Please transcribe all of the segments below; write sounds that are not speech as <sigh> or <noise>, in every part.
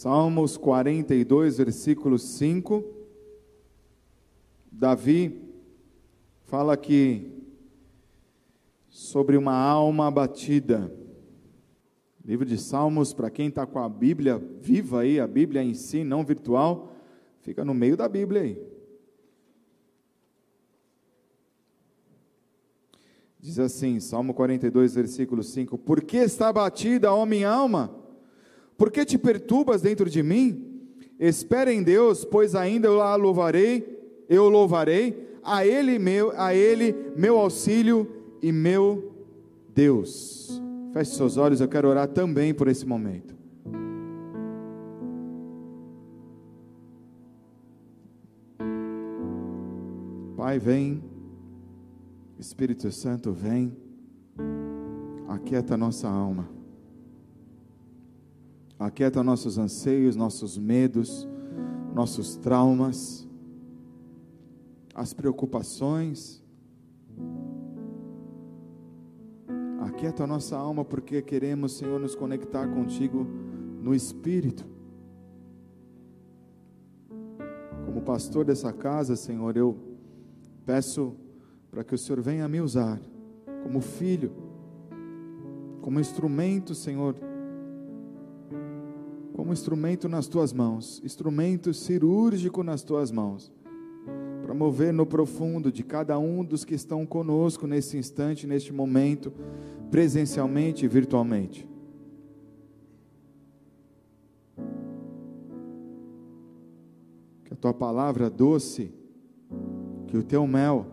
Salmos 42, versículo 5. Davi fala aqui sobre uma alma abatida. Livro de Salmos, para quem está com a Bíblia viva aí, a Bíblia em si, não virtual, fica no meio da Bíblia aí. Diz assim, Salmo 42, versículo 5: Por que está abatida, ó minha alma? Por que te perturbas dentro de mim? Espera em Deus, pois ainda eu a louvarei, eu louvarei, a Ele meu, a Ele meu auxílio e meu Deus. Feche seus olhos, eu quero orar também por esse momento. Pai, vem Espírito Santo, vem, aquieta nossa alma, aquieta nossos anseios, nossos medos, nossos traumas, as preocupações. Aquieta nossa alma, porque queremos, Senhor, nos conectar contigo no Espírito. Como pastor dessa casa, Senhor, eu peço para que o Senhor venha me usar como filho, como instrumento, Senhor, como instrumento nas tuas mãos, instrumento cirúrgico nas tuas mãos, para mover no profundo de cada um dos que estão conosco nesse instante, neste momento, presencialmente e virtualmente. Que a tua palavra doce, que o teu mel,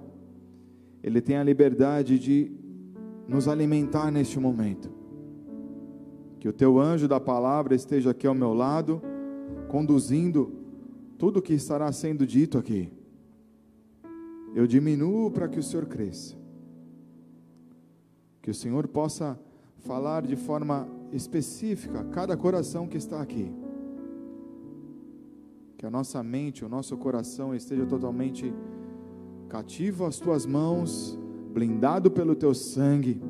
ele tem a liberdade de nos alimentar neste momento. Que o teu anjo da palavra esteja aqui ao meu lado, conduzindo tudo o que estará sendo dito aqui. Eu diminuo para que o Senhor cresça. Que o Senhor possa falar de forma específica a cada coração que está aqui. Que a nossa mente, o nosso coração esteja totalmente cativo às tuas mãos, blindado pelo teu sangue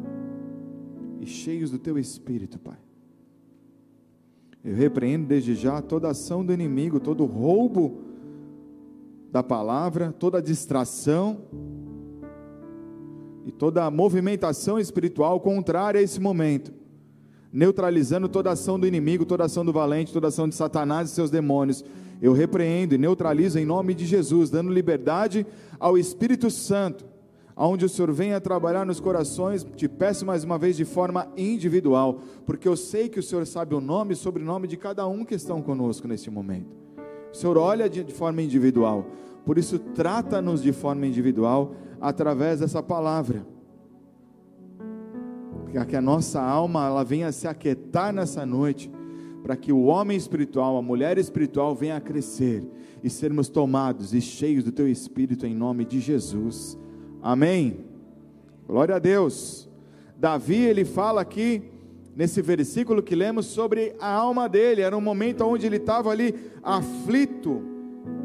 e cheios do teu espírito, Pai. Eu repreendo desde já toda ação do inimigo, todo roubo da palavra, toda distração e toda movimentação espiritual contrária a esse momento, neutralizando toda ação do inimigo, toda ação do valente, toda ação de Satanás e seus demônios. Eu repreendo e neutralizo em nome de Jesus, dando liberdade ao Espírito Santo, aonde o Senhor venha trabalhar nos corações, te peço mais uma vez de forma individual, porque eu sei que o Senhor sabe o nome e sobrenome de cada um que estão conosco neste momento. O Senhor olha de, forma individual, por isso trata-nos de forma individual através dessa palavra. Para que a nossa alma ela venha se aquietar nessa noite para que o homem espiritual, a mulher espiritual venha a crescer e sermos tomados e cheios do teu espírito em nome de Jesus. Amém. Glória a Deus. Davi, ele fala aqui nesse versículo que lemos sobre a alma dele. Era um momento onde ele estava ali aflito.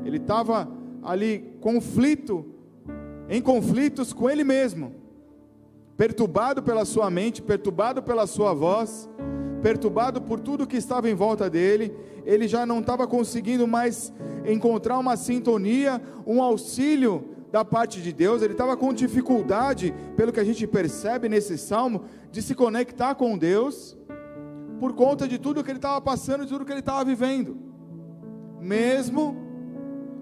Ele estava ali conflito, em conflitos com ele mesmo. Perturbado pela sua mente, perturbado pela sua voz, perturbado por tudo que estava em volta dele, ele já não estava conseguindo mais encontrar uma sintonia, um auxílio da parte de Deus, ele estava com dificuldade, pelo que a gente percebe nesse salmo, de se conectar com Deus, por conta de tudo que ele estava passando, de tudo que ele estava vivendo, mesmo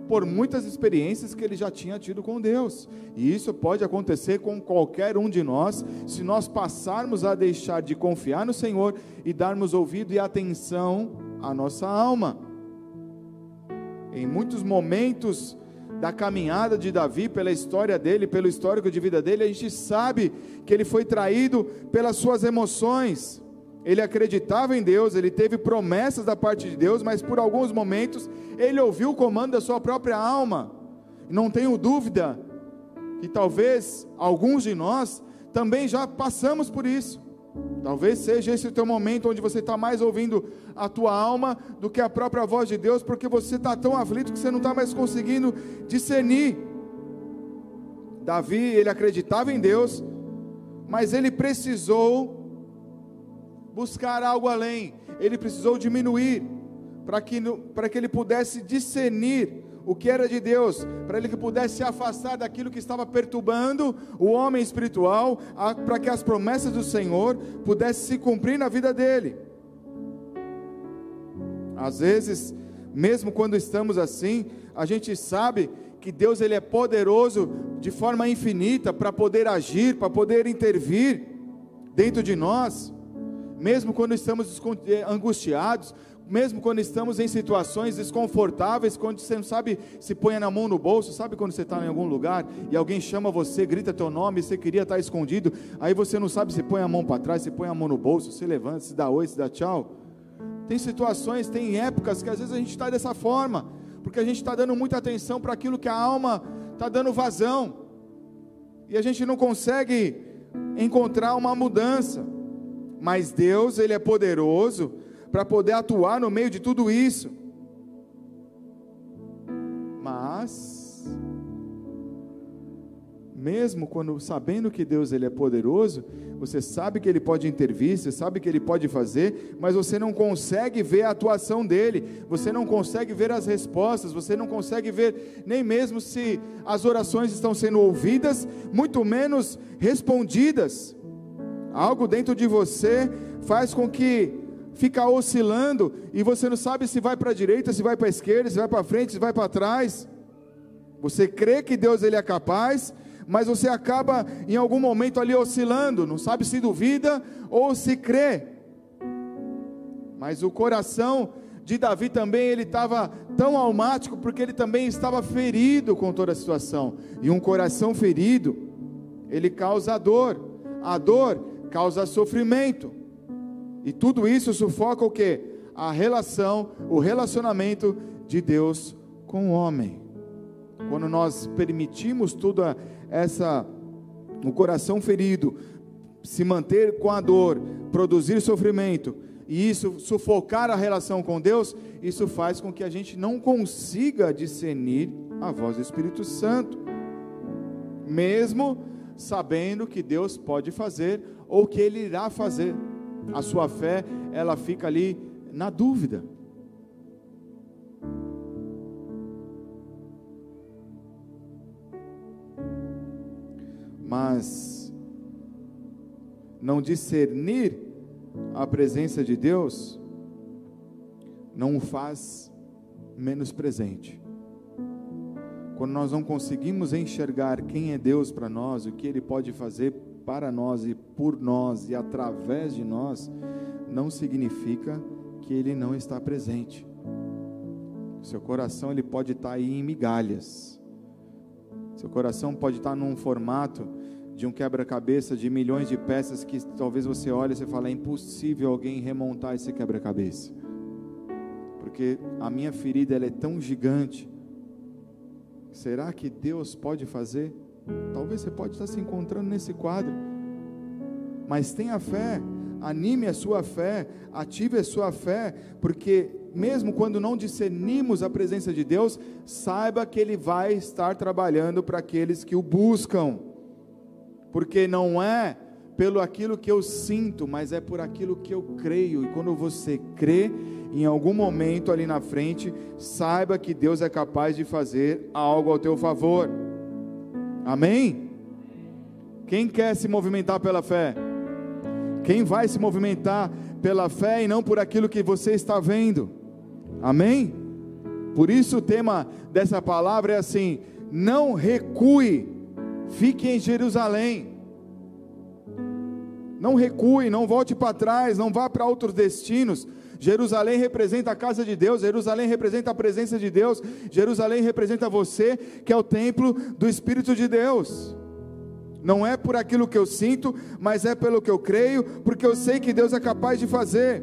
por muitas experiências que ele já tinha tido com Deus. E isso pode acontecer com qualquer um de nós, se nós passarmos a deixar de confiar no Senhor e darmos ouvido e atenção à nossa alma. Em muitos momentos da caminhada de Davi, pela história dele, pelo histórico de vida dele, a gente sabe que ele foi traído pelas suas emoções ele acreditava em Deus, ele teve promessas da parte de Deus, mas por alguns momentos ele ouviu o comando da sua própria alma. Não tenho dúvida que talvez alguns de nós também já passamos por isso. Talvez seja esse o teu momento onde você está mais ouvindo a tua alma do que a própria voz de Deus, porque você está tão aflito que você não está mais conseguindo discernir. Davi, ele acreditava em Deus, mas ele precisou buscar algo além, ele precisou diminuir, para que, para que ele pudesse discernir o que era de Deus, para ele que pudesse se afastar daquilo que estava perturbando o homem espiritual, para que as promessas do Senhor pudessem se cumprir na vida dele. Às vezes, mesmo quando estamos assim, a gente sabe que Deus ele é poderoso de forma infinita para poder agir, para poder intervir dentro de nós, mesmo quando estamos eh, angustiados, mesmo quando estamos em situações desconfortáveis, quando você não sabe se põe na mão no bolso, sabe quando você está em algum lugar e alguém chama você, grita teu nome, você queria estar escondido, aí você não sabe se põe a mão para trás, se põe a mão no bolso, se levanta, se dá oi, se dá tchau. Tem situações, tem épocas que às vezes a gente está dessa forma, porque a gente está dando muita atenção para aquilo que a alma está dando vazão, e a gente não consegue encontrar uma mudança. Mas Deus, Ele é poderoso para poder atuar no meio de tudo isso. Mas, mesmo quando sabendo que Deus ele é poderoso, você sabe que ele pode intervir, você sabe que ele pode fazer, mas você não consegue ver a atuação dele, você não consegue ver as respostas, você não consegue ver nem mesmo se as orações estão sendo ouvidas, muito menos respondidas. Algo dentro de você faz com que fica oscilando e você não sabe se vai para a direita, se vai para a esquerda, se vai para frente, se vai para trás. Você crê que Deus ele é capaz, mas você acaba em algum momento ali oscilando, não sabe se duvida ou se crê. Mas o coração de Davi também ele estava tão almático porque ele também estava ferido com toda a situação. E um coração ferido, ele causa dor. A dor causa sofrimento. E tudo isso sufoca o que? A relação, o relacionamento de Deus com o homem. Quando nós permitimos toda essa o coração ferido se manter com a dor, produzir sofrimento, e isso sufocar a relação com Deus, isso faz com que a gente não consiga discernir a voz do Espírito Santo, mesmo sabendo que Deus pode fazer ou que Ele irá fazer a sua fé, ela fica ali na dúvida. Mas não discernir a presença de Deus não o faz menos presente. Quando nós não conseguimos enxergar quem é Deus para nós, o que Ele pode fazer para nós e por nós e através de nós, não significa que Ele não está presente. Seu coração ele pode estar aí em migalhas. Seu coração pode estar num formato de um quebra-cabeça de milhões de peças que talvez você olhe e você fale, é impossível alguém remontar esse quebra-cabeça. Porque a minha ferida ela é tão gigante. Será que Deus pode fazer? Talvez você pode estar se encontrando nesse quadro. Mas tenha fé, anime a sua fé, ative a sua fé, porque mesmo quando não discernimos a presença de Deus, saiba que Ele vai estar trabalhando para aqueles que o buscam, porque não é pelo aquilo que eu sinto, mas é por aquilo que eu creio, e quando você crê, em algum momento ali na frente, saiba que Deus é capaz de fazer algo ao teu favor. Amém? Quem quer se movimentar pela fé? Quem vai se movimentar pela fé e não por aquilo que você está vendo? Amém? Por isso o tema dessa palavra é assim: não recue, fique em Jerusalém. Não recue, não volte para trás, não vá para outros destinos. Jerusalém representa a casa de Deus, Jerusalém representa a presença de Deus, Jerusalém representa você, que é o templo do Espírito de Deus. Não é por aquilo que eu sinto, mas é pelo que eu creio, porque eu sei que Deus é capaz de fazer.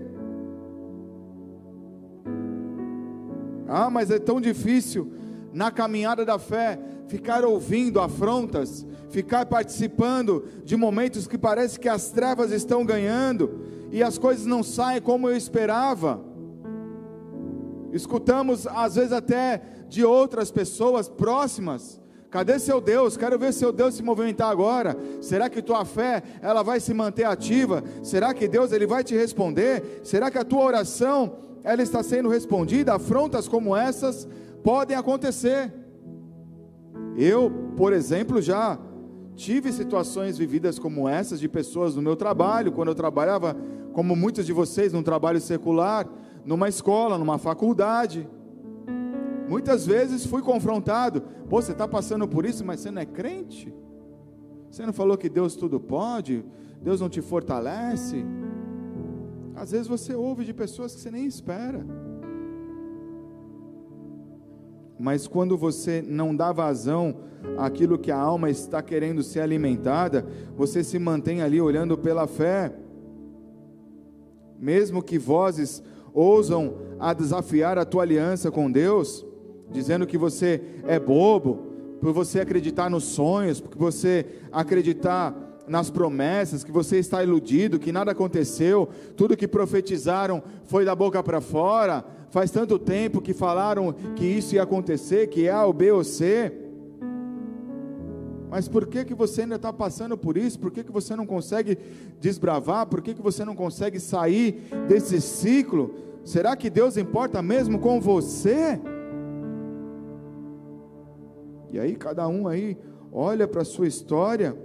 Ah, mas é tão difícil na caminhada da fé ficar ouvindo afrontas, ficar participando de momentos que parece que as trevas estão ganhando e as coisas não saem como eu esperava. Escutamos às vezes até de outras pessoas próximas. Cadê seu Deus? Quero ver seu Deus se movimentar agora. Será que tua fé ela vai se manter ativa? Será que Deus ele vai te responder? Será que a tua oração ela está sendo respondida, afrontas como essas podem acontecer. Eu, por exemplo, já tive situações vividas como essas de pessoas no meu trabalho, quando eu trabalhava, como muitos de vocês, num trabalho secular, numa escola, numa faculdade. Muitas vezes fui confrontado: Pô, você está passando por isso, mas você não é crente? Você não falou que Deus tudo pode? Deus não te fortalece? Às vezes você ouve de pessoas que você nem espera. Mas quando você não dá vazão àquilo que a alma está querendo ser alimentada, você se mantém ali olhando pela fé. Mesmo que vozes ousam a desafiar a tua aliança com Deus, dizendo que você é bobo, por você acreditar nos sonhos, porque você acreditar nas promessas, que você está iludido, que nada aconteceu, tudo que profetizaram foi da boca para fora, faz tanto tempo que falaram que isso ia acontecer, que é A ou B ou C. Mas por que, que você ainda está passando por isso? Por que, que você não consegue desbravar? Por que, que você não consegue sair desse ciclo? Será que Deus importa mesmo com você? E aí cada um aí olha para a sua história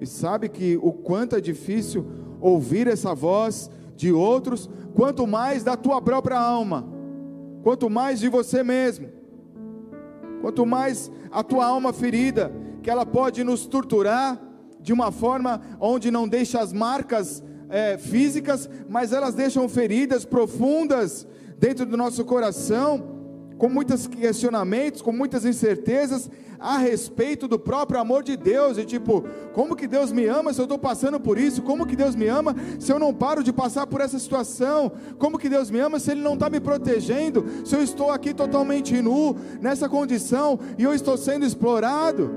e sabe que o quanto é difícil ouvir essa voz de outros, quanto mais da tua própria alma, quanto mais de você mesmo, quanto mais a tua alma ferida, que ela pode nos torturar de uma forma onde não deixa as marcas é, físicas, mas elas deixam feridas profundas dentro do nosso coração, com muitos questionamentos, com muitas incertezas a respeito do próprio amor de Deus, e tipo, como que Deus me ama se eu estou passando por isso? Como que Deus me ama se eu não paro de passar por essa situação? Como que Deus me ama se Ele não está me protegendo? Se eu estou aqui totalmente nu, nessa condição, e eu estou sendo explorado?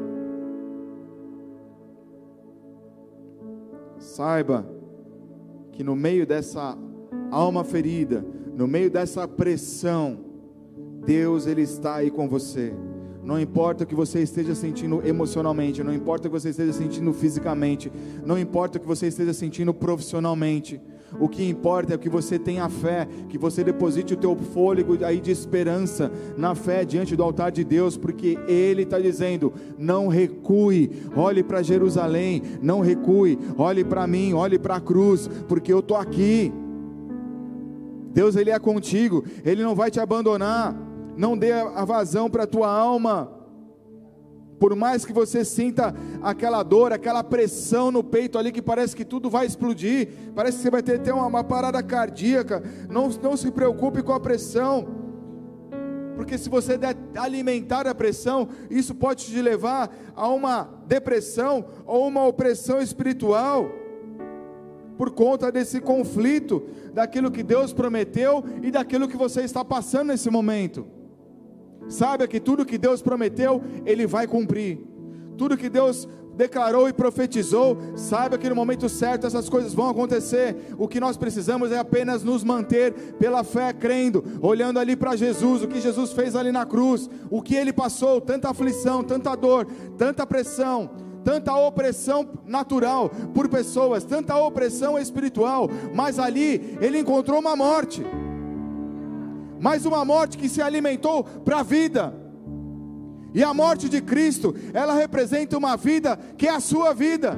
Saiba que no meio dessa alma ferida, no meio dessa pressão, Deus ele está aí com você. Não importa o que você esteja sentindo emocionalmente, não importa o que você esteja sentindo fisicamente, não importa o que você esteja sentindo profissionalmente. O que importa é que você tenha fé, que você deposite o teu fôlego aí de esperança na fé diante do altar de Deus, porque Ele está dizendo: não recue, olhe para Jerusalém, não recue, olhe para mim, olhe para a cruz, porque eu estou aqui. Deus ele é contigo, Ele não vai te abandonar não dê a vazão para a tua alma. Por mais que você sinta aquela dor, aquela pressão no peito ali que parece que tudo vai explodir, parece que você vai ter, ter uma, uma parada cardíaca, não, não se preocupe com a pressão, porque se você der alimentar a pressão, isso pode te levar a uma depressão ou uma opressão espiritual, por conta desse conflito, daquilo que Deus prometeu e daquilo que você está passando nesse momento. Saiba que tudo que Deus prometeu, Ele vai cumprir. Tudo que Deus declarou e profetizou, saiba que no momento certo essas coisas vão acontecer. O que nós precisamos é apenas nos manter pela fé, crendo, olhando ali para Jesus, o que Jesus fez ali na cruz, o que ele passou, tanta aflição, tanta dor, tanta pressão, tanta opressão natural por pessoas, tanta opressão espiritual, mas ali ele encontrou uma morte mas uma morte que se alimentou para a vida. E a morte de Cristo, ela representa uma vida que é a sua vida.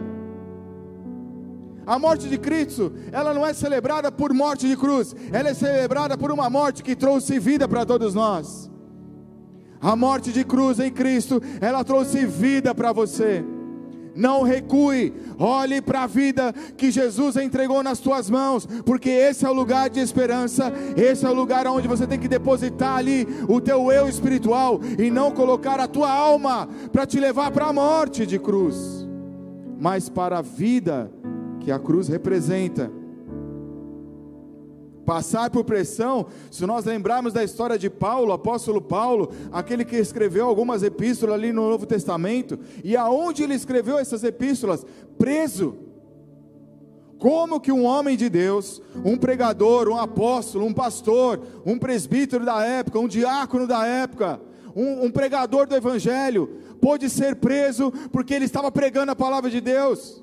A morte de Cristo, ela não é celebrada por morte de cruz, ela é celebrada por uma morte que trouxe vida para todos nós. A morte de cruz em Cristo, ela trouxe vida para você não recue, olhe para a vida que Jesus entregou nas tuas mãos, porque esse é o lugar de esperança, esse é o lugar onde você tem que depositar ali o teu eu espiritual e não colocar a tua alma para te levar para a morte de cruz, mas para a vida que a cruz representa passar por pressão, se nós lembrarmos da história de Paulo, apóstolo Paulo, aquele que escreveu algumas epístolas ali no Novo Testamento, e aonde ele escreveu essas epístolas? Preso. Como que um homem de Deus, um pregador, um apóstolo, um pastor, um presbítero da época, um diácono da época, um, um pregador do evangelho, pôde ser preso porque ele estava pregando a palavra de Deus?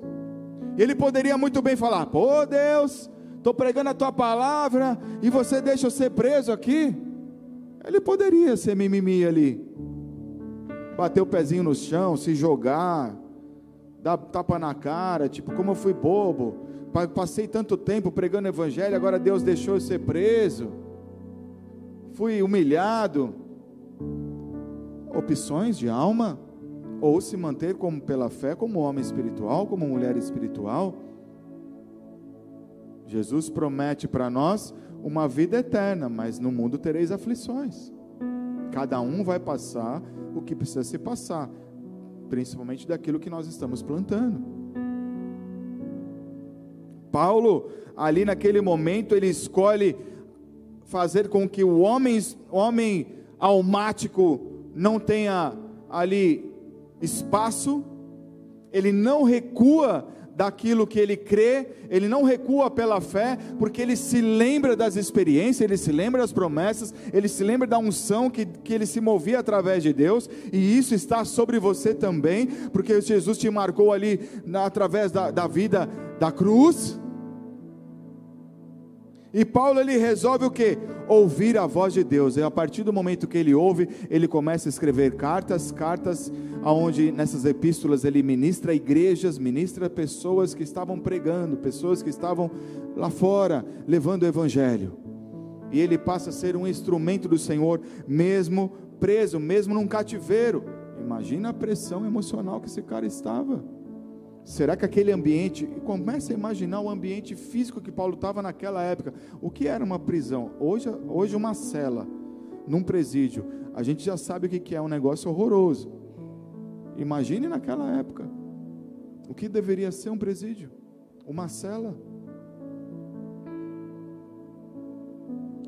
Ele poderia muito bem falar: pô, Deus, estou pregando a tua palavra e você deixa eu ser preso aqui. Ele poderia ser mimimi ali, bater o pezinho no chão, se jogar, dar tapa na cara, tipo, como eu fui bobo, passei tanto tempo pregando o evangelho, agora Deus deixou eu ser preso, fui humilhado. Opções de alma, ou se manter como pela fé, como homem espiritual, como mulher espiritual. Jesus promete para nós uma vida eterna, mas no mundo tereis aflições. Cada um vai passar o que precisa se passar, principalmente daquilo que nós estamos plantando. Paulo, ali naquele momento, ele escolhe fazer com que o homem, homem almático não tenha ali espaço, ele não recua daquilo que ele crê, ele não recua pela fé, porque ele se lembra das experiências, ele se lembra das promessas, ele se lembra da unção que, que ele se movia através de Deus, e isso está sobre você também, porque Jesus te marcou ali na, através da, da vida da cruz. E Paulo ele resolve o que? Ouvir a voz de Deus. E a partir do momento que ele ouve, ele começa a escrever cartas, cartas aonde nessas epístolas ele ministra igrejas, ministra pessoas que estavam pregando, pessoas que estavam lá fora levando o evangelho. E ele passa a ser um instrumento do Senhor, mesmo preso, mesmo num cativeiro. Imagina a pressão emocional que esse cara estava. Será que aquele ambiente, comece a imaginar o ambiente físico que Paulo estava naquela época. O que era uma prisão? Hoje, hoje uma cela, num presídio. A gente já sabe o que é um negócio horroroso. Imagine naquela época. O que deveria ser um presídio? Uma cela.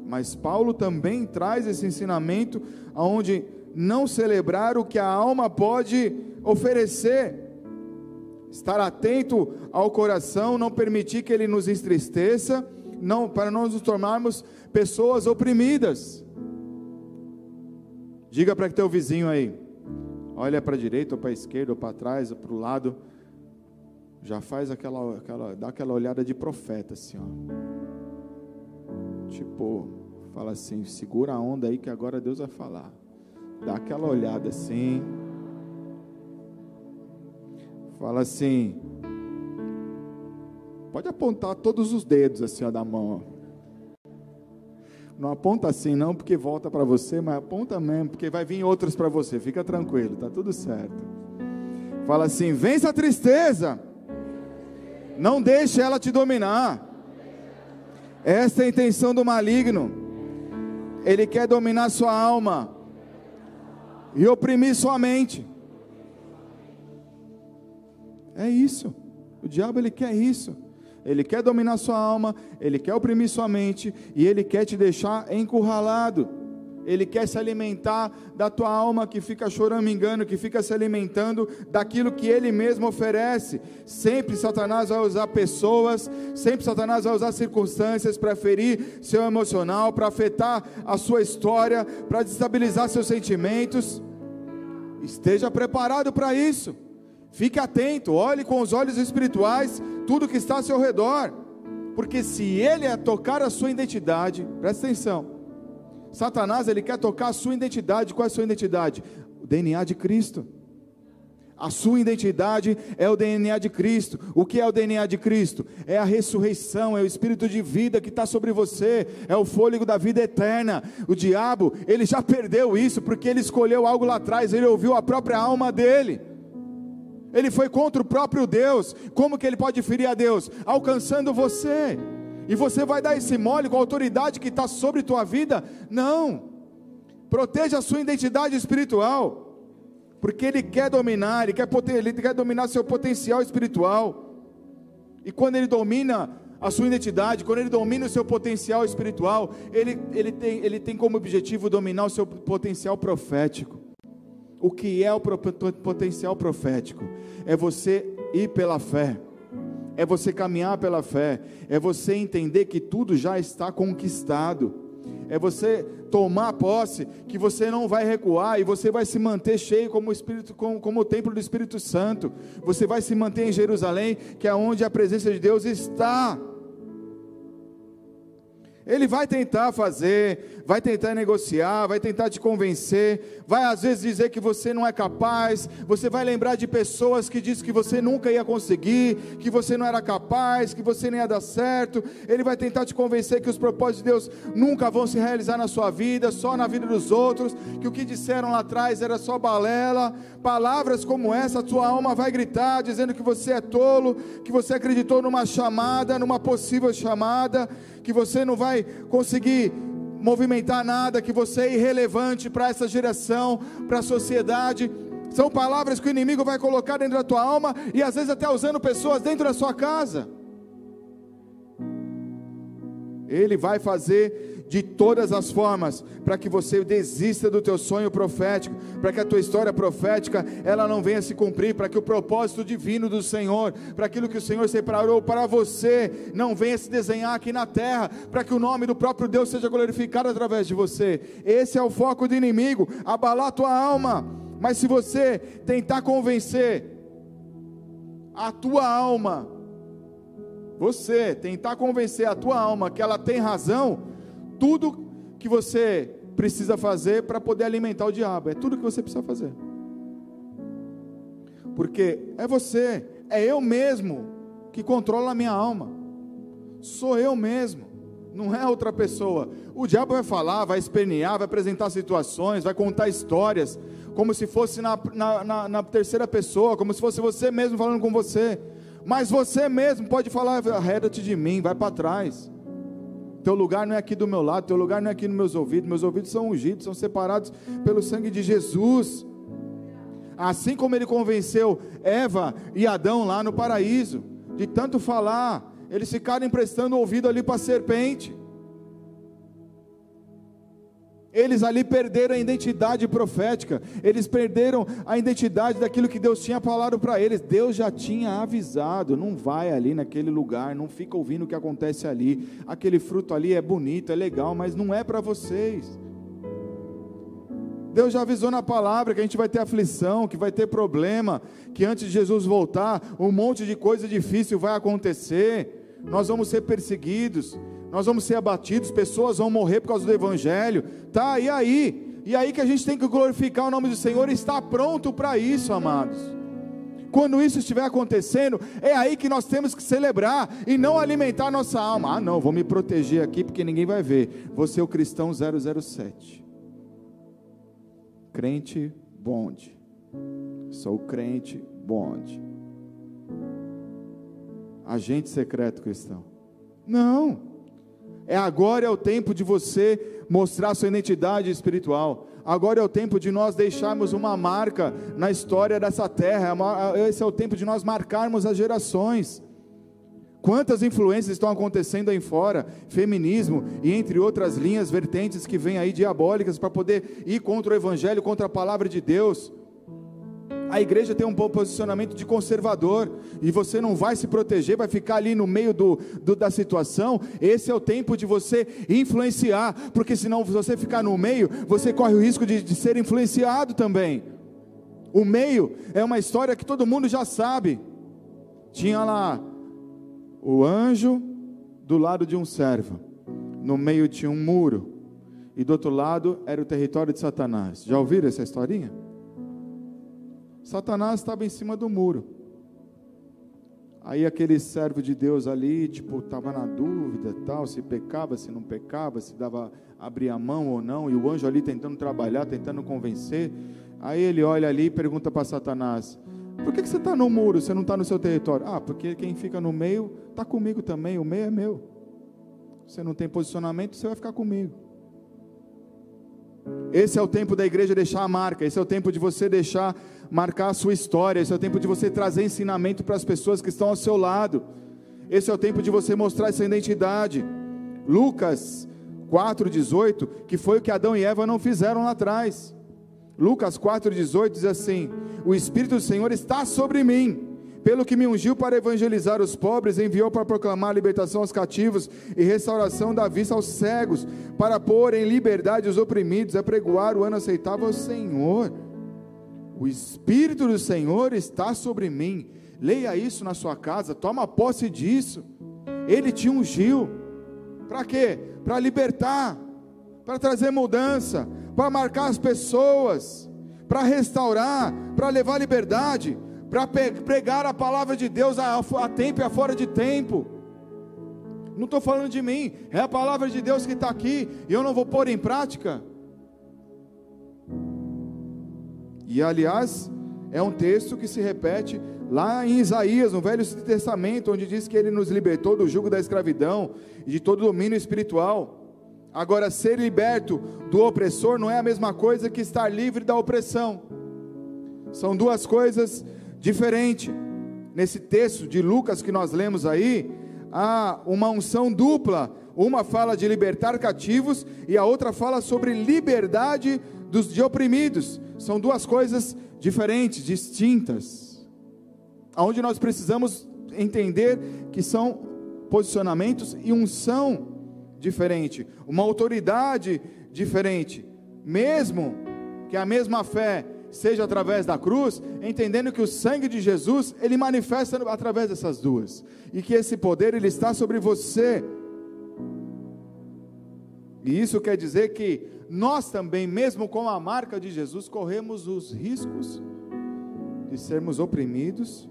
Mas Paulo também traz esse ensinamento aonde não celebrar o que a alma pode oferecer estar atento ao coração, não permitir que ele nos entristeça, não para nós nos tornarmos pessoas oprimidas. Diga para teu vizinho aí, olha para a direita ou para a esquerda ou para trás ou para o lado, já faz aquela, aquela, dá aquela olhada de profeta assim, ó. Tipo, fala assim, segura a onda aí que agora Deus vai falar. Dá aquela olhada assim. Fala assim. Pode apontar todos os dedos assim ó, da mão. Não aponta assim não, porque volta para você, mas aponta mesmo, porque vai vir outros para você. Fica tranquilo, tá tudo certo. Fala assim: vença a tristeza. Não deixe ela te dominar. Essa é a intenção do maligno. Ele quer dominar sua alma e oprimir sua mente. É isso. O diabo ele quer isso. Ele quer dominar sua alma, ele quer oprimir sua mente e ele quer te deixar encurralado. Ele quer se alimentar da tua alma que fica choramingando, que fica se alimentando daquilo que ele mesmo oferece. Sempre Satanás vai usar pessoas, sempre Satanás vai usar circunstâncias para ferir seu emocional, para afetar a sua história, para destabilizar seus sentimentos. Esteja preparado para isso. Fique atento, olhe com os olhos espirituais tudo que está ao seu redor, porque se ele é tocar a sua identidade, presta atenção. Satanás ele quer tocar a sua identidade, qual é a sua identidade? O DNA de Cristo. A sua identidade é o DNA de Cristo. O que é o DNA de Cristo? É a ressurreição, é o espírito de vida que está sobre você, é o fôlego da vida eterna. O diabo, ele já perdeu isso porque ele escolheu algo lá atrás, ele ouviu a própria alma dele ele foi contra o próprio Deus. Como que ele pode ferir a Deus? Alcançando você. E você vai dar esse mole com a autoridade que está sobre tua vida? Não. Proteja a sua identidade espiritual. Porque ele quer dominar, ele quer, ele quer dominar seu potencial espiritual. E quando ele domina a sua identidade, quando ele domina o seu potencial espiritual, ele, ele, tem, ele tem como objetivo dominar o seu potencial profético. O que é o potencial profético? É você ir pela fé, é você caminhar pela fé, é você entender que tudo já está conquistado, é você tomar posse que você não vai recuar e você vai se manter cheio como o Espírito, como, como o templo do Espírito Santo. Você vai se manter em Jerusalém, que é onde a presença de Deus está. Ele vai tentar fazer, vai tentar negociar, vai tentar te convencer, vai às vezes dizer que você não é capaz, você vai lembrar de pessoas que dizem que você nunca ia conseguir, que você não era capaz, que você nem ia dar certo. Ele vai tentar te convencer que os propósitos de Deus nunca vão se realizar na sua vida, só na vida dos outros, que o que disseram lá atrás era só balela. Palavras como essa, a sua alma vai gritar dizendo que você é tolo, que você acreditou numa chamada, numa possível chamada que você não vai conseguir movimentar nada, que você é irrelevante para essa geração, para a sociedade. São palavras que o inimigo vai colocar dentro da tua alma e às vezes até usando pessoas dentro da sua casa. Ele vai fazer de todas as formas para que você desista do teu sonho profético, para que a tua história profética ela não venha se cumprir, para que o propósito divino do Senhor, para aquilo que o Senhor separou para você, não venha se desenhar aqui na terra, para que o nome do próprio Deus seja glorificado através de você. Esse é o foco do inimigo, abalar a tua alma. Mas se você tentar convencer a tua alma, você tentar convencer a tua alma que ela tem razão, tudo que você precisa fazer para poder alimentar o diabo. É tudo que você precisa fazer. Porque é você, é eu mesmo que controla a minha alma. Sou eu mesmo, não é outra pessoa. O diabo vai falar, vai espernear, vai apresentar situações, vai contar histórias, como se fosse na, na, na, na terceira pessoa, como se fosse você mesmo falando com você. Mas você mesmo pode falar, arreda-te de mim, vai para trás. Teu lugar não é aqui do meu lado, teu lugar não é aqui nos meus ouvidos. Meus ouvidos são ungidos, são separados pelo sangue de Jesus. Assim como ele convenceu Eva e Adão lá no paraíso, de tanto falar, eles ficaram emprestando ouvido ali para a serpente. Eles ali perderam a identidade profética, eles perderam a identidade daquilo que Deus tinha falado para eles. Deus já tinha avisado: não vai ali naquele lugar, não fica ouvindo o que acontece ali. Aquele fruto ali é bonito, é legal, mas não é para vocês. Deus já avisou na palavra que a gente vai ter aflição, que vai ter problema, que antes de Jesus voltar, um monte de coisa difícil vai acontecer, nós vamos ser perseguidos, nós vamos ser abatidos, pessoas vão morrer por causa do Evangelho, tá? E aí? E aí que a gente tem que glorificar o nome do Senhor e estar pronto para isso, amados. Quando isso estiver acontecendo, é aí que nós temos que celebrar e não alimentar nossa alma. Ah, não, vou me proteger aqui porque ninguém vai ver. Você é o cristão 007. Crente bonde. Sou crente bonde. Agente secreto cristão. Não. É agora é o tempo de você mostrar sua identidade espiritual. Agora é o tempo de nós deixarmos uma marca na história dessa terra. Esse é o tempo de nós marcarmos as gerações. Quantas influências estão acontecendo aí fora, feminismo e entre outras linhas vertentes que vêm aí diabólicas para poder ir contra o evangelho, contra a palavra de Deus. A igreja tem um posicionamento de conservador e você não vai se proteger, vai ficar ali no meio do, do, da situação. Esse é o tempo de você influenciar, porque senão, se você ficar no meio, você corre o risco de, de ser influenciado também. O meio é uma história que todo mundo já sabe. Tinha lá o anjo do lado de um servo, no meio tinha um muro, e do outro lado era o território de Satanás. Já ouviram essa historinha? Satanás estava em cima do muro. Aí aquele servo de Deus ali, tipo, estava na dúvida, tal, se pecava, se não pecava, se dava abrir a mão ou não, e o anjo ali tentando trabalhar, tentando convencer. Aí ele olha ali e pergunta para Satanás: Por que, que você está no muro? Você não está no seu território? Ah, porque quem fica no meio está comigo também. O meio é meu. Você não tem posicionamento, você vai ficar comigo. Esse é o tempo da igreja deixar a marca, esse é o tempo de você deixar marcar a sua história, esse é o tempo de você trazer ensinamento para as pessoas que estão ao seu lado. Esse é o tempo de você mostrar essa identidade. Lucas 4:18, que foi o que Adão e Eva não fizeram lá atrás. Lucas 4:18 diz assim: O espírito do Senhor está sobre mim, pelo que me ungiu para evangelizar os pobres, enviou para proclamar libertação aos cativos e restauração da vista aos cegos, para pôr em liberdade os oprimidos, apregoar o ano aceitável ao Senhor. O Espírito do Senhor está sobre mim. Leia isso na sua casa, toma posse disso. Ele te ungiu. Para quê? Para libertar, para trazer mudança, para marcar as pessoas, para restaurar, para levar liberdade, para pregar a palavra de Deus a, a tempo e a fora de tempo. Não estou falando de mim, é a palavra de Deus que está aqui e eu não vou pôr em prática. E aliás, é um texto que se repete lá em Isaías, no Velho Testamento, onde diz que ele nos libertou do jugo da escravidão e de todo domínio espiritual. Agora, ser liberto do opressor não é a mesma coisa que estar livre da opressão. São duas coisas diferentes. Nesse texto de Lucas que nós lemos aí, há uma unção dupla. Uma fala de libertar cativos e a outra fala sobre liberdade dos de oprimidos. São duas coisas diferentes, distintas. Aonde nós precisamos entender que são posicionamentos e unção diferente, uma autoridade diferente, mesmo que a mesma fé seja através da cruz, entendendo que o sangue de Jesus, ele manifesta através dessas duas, e que esse poder ele está sobre você. E isso quer dizer que nós também, mesmo com a marca de Jesus, corremos os riscos de sermos oprimidos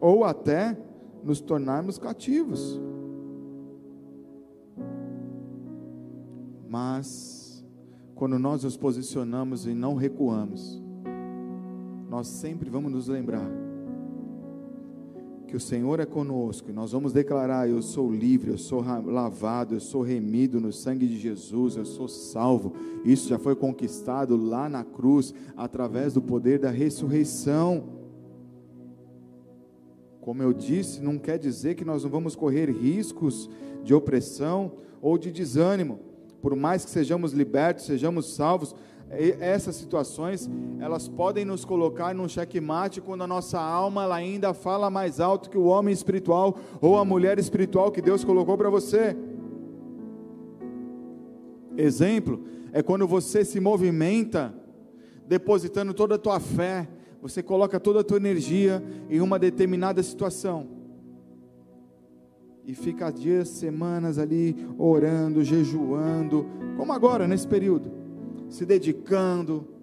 ou até nos tornarmos cativos. Mas, quando nós nos posicionamos e não recuamos, nós sempre vamos nos lembrar que o Senhor é conosco, e nós vamos declarar: eu sou livre, eu sou lavado, eu sou remido no sangue de Jesus, eu sou salvo. Isso já foi conquistado lá na cruz, através do poder da ressurreição. Como eu disse, não quer dizer que nós não vamos correr riscos de opressão ou de desânimo por mais que sejamos libertos, sejamos salvos, essas situações, elas podem nos colocar num checkmate quando a nossa alma ela ainda fala mais alto que o homem espiritual ou a mulher espiritual que Deus colocou para você. Exemplo é quando você se movimenta depositando toda a tua fé, você coloca toda a tua energia em uma determinada situação e fica dias, semanas ali orando, jejuando, como agora nesse período, se dedicando,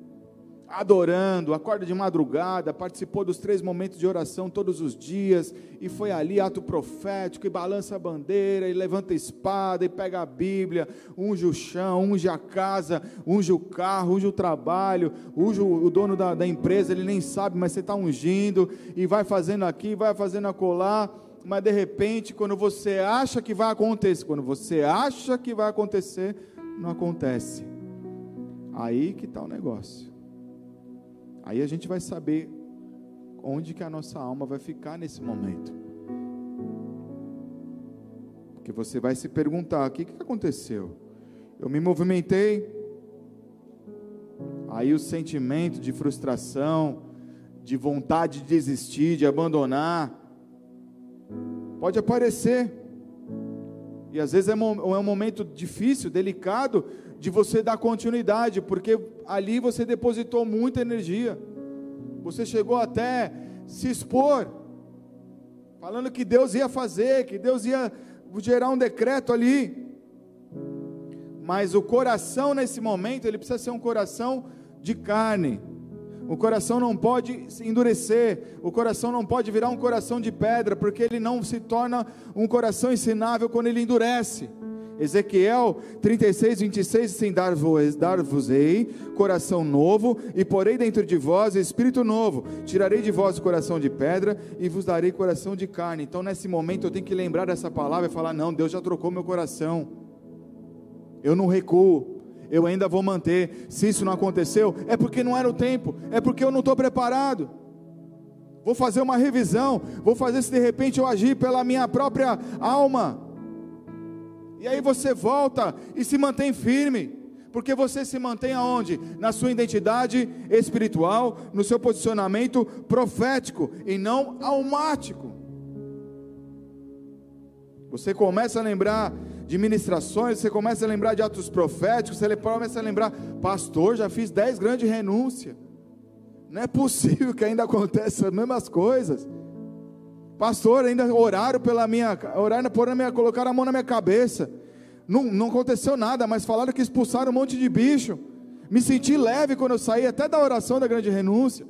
adorando, acorda de madrugada, participou dos três momentos de oração todos os dias, e foi ali ato profético, e balança a bandeira, e levanta a espada, e pega a Bíblia, unge o chão, unge a casa, unge o carro, unge o trabalho, unge o dono da, da empresa, ele nem sabe, mas você está ungindo, e vai fazendo aqui, vai fazendo acolá, mas de repente, quando você acha que vai acontecer, quando você acha que vai acontecer, não acontece. Aí que está o negócio. Aí a gente vai saber onde que a nossa alma vai ficar nesse momento. Porque você vai se perguntar: o que, que aconteceu? Eu me movimentei, aí o sentimento de frustração, de vontade de desistir, de abandonar, pode aparecer. E às vezes é, um momento difícil, delicado, de você dar continuidade, porque ali você depositou muita energia. Você chegou até se expor, falando que Deus ia fazer, que Deus ia gerar um decreto ali. Mas o coração nesse momento, ele precisa ser um coração de carne o coração não pode se endurecer, o coração não pode virar um coração de pedra, porque ele não se torna um coração ensinável quando ele endurece. Ezequiel 36, 26, assim, dar-vos-ei coração novo, e porei dentro de vós espírito novo, tirarei de vós o coração de pedra, e vos darei coração de carne. Então, nesse momento, eu tenho que lembrar dessa palavra e falar: não, Deus já trocou meu coração, eu não recuo, eu ainda vou manter. Se isso não aconteceu, é porque não era o tempo, é porque eu não estou preparado. Vou fazer uma revisão, vou fazer se de repente eu agir pela minha própria alma. E aí você volta e se mantém firme, porque você se mantém aonde? Na sua identidade espiritual, no seu posicionamento profético e não almático. Você começa a lembrar de ministrações, você começa a lembrar de atos proféticos, você começa a lembrar, pastor, já fiz dez grandes renúncias. Não é possível que ainda <laughs> aconteça as mesmas coisas. Pastor, ainda oraram pela minha, oraram por minha, colocaram a mão na minha cabeça. Não, não aconteceu nada, mas falaram que expulsaram um monte de bicho. Me senti leve quando eu saí até da oração da grande renúncia.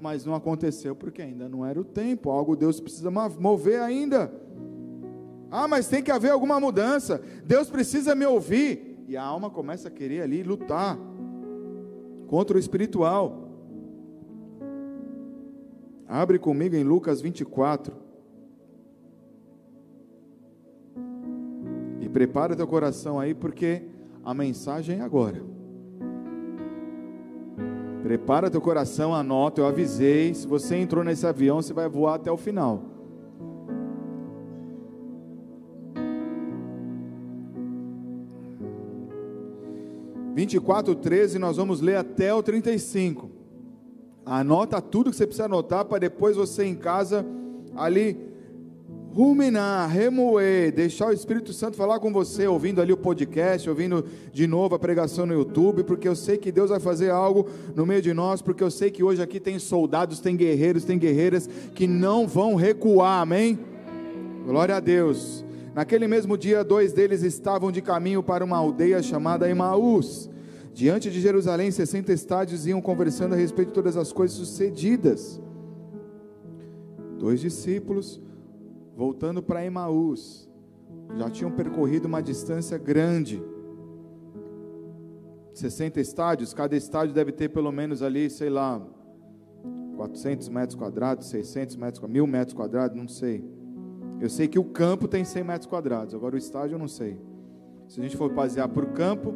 Mas não aconteceu porque ainda não era o tempo. Algo Deus precisa mover ainda. Ah, mas tem que haver alguma mudança. Deus precisa me ouvir. E a alma começa a querer ali lutar contra o espiritual. Abre comigo em Lucas 24. E prepara teu coração aí, porque a mensagem é agora. Prepara teu coração, anota, eu avisei. Se você entrou nesse avião, você vai voar até o final. Vinte e quatro, treze, nós vamos ler até o trinta e cinco. Anota tudo que você precisa anotar para depois você em casa ali ruminar, remoer, deixar o Espírito Santo falar com você, ouvindo ali o podcast, ouvindo de novo a pregação no YouTube, porque eu sei que Deus vai fazer algo no meio de nós, porque eu sei que hoje aqui tem soldados, tem guerreiros, tem guerreiras que não vão recuar, amém? Glória a Deus. Naquele mesmo dia, dois deles estavam de caminho para uma aldeia chamada Emaús Diante de Jerusalém, 60 estádios iam conversando a respeito de todas as coisas sucedidas. Dois discípulos, voltando para Emaús, já tinham percorrido uma distância grande. 60 estádios, cada estádio deve ter pelo menos ali, sei lá, 400 metros quadrados, 600 metros quadrados, 1000 metros quadrados, não sei. Eu sei que o campo tem 100 metros quadrados, agora o estádio eu não sei. Se a gente for basear por campo,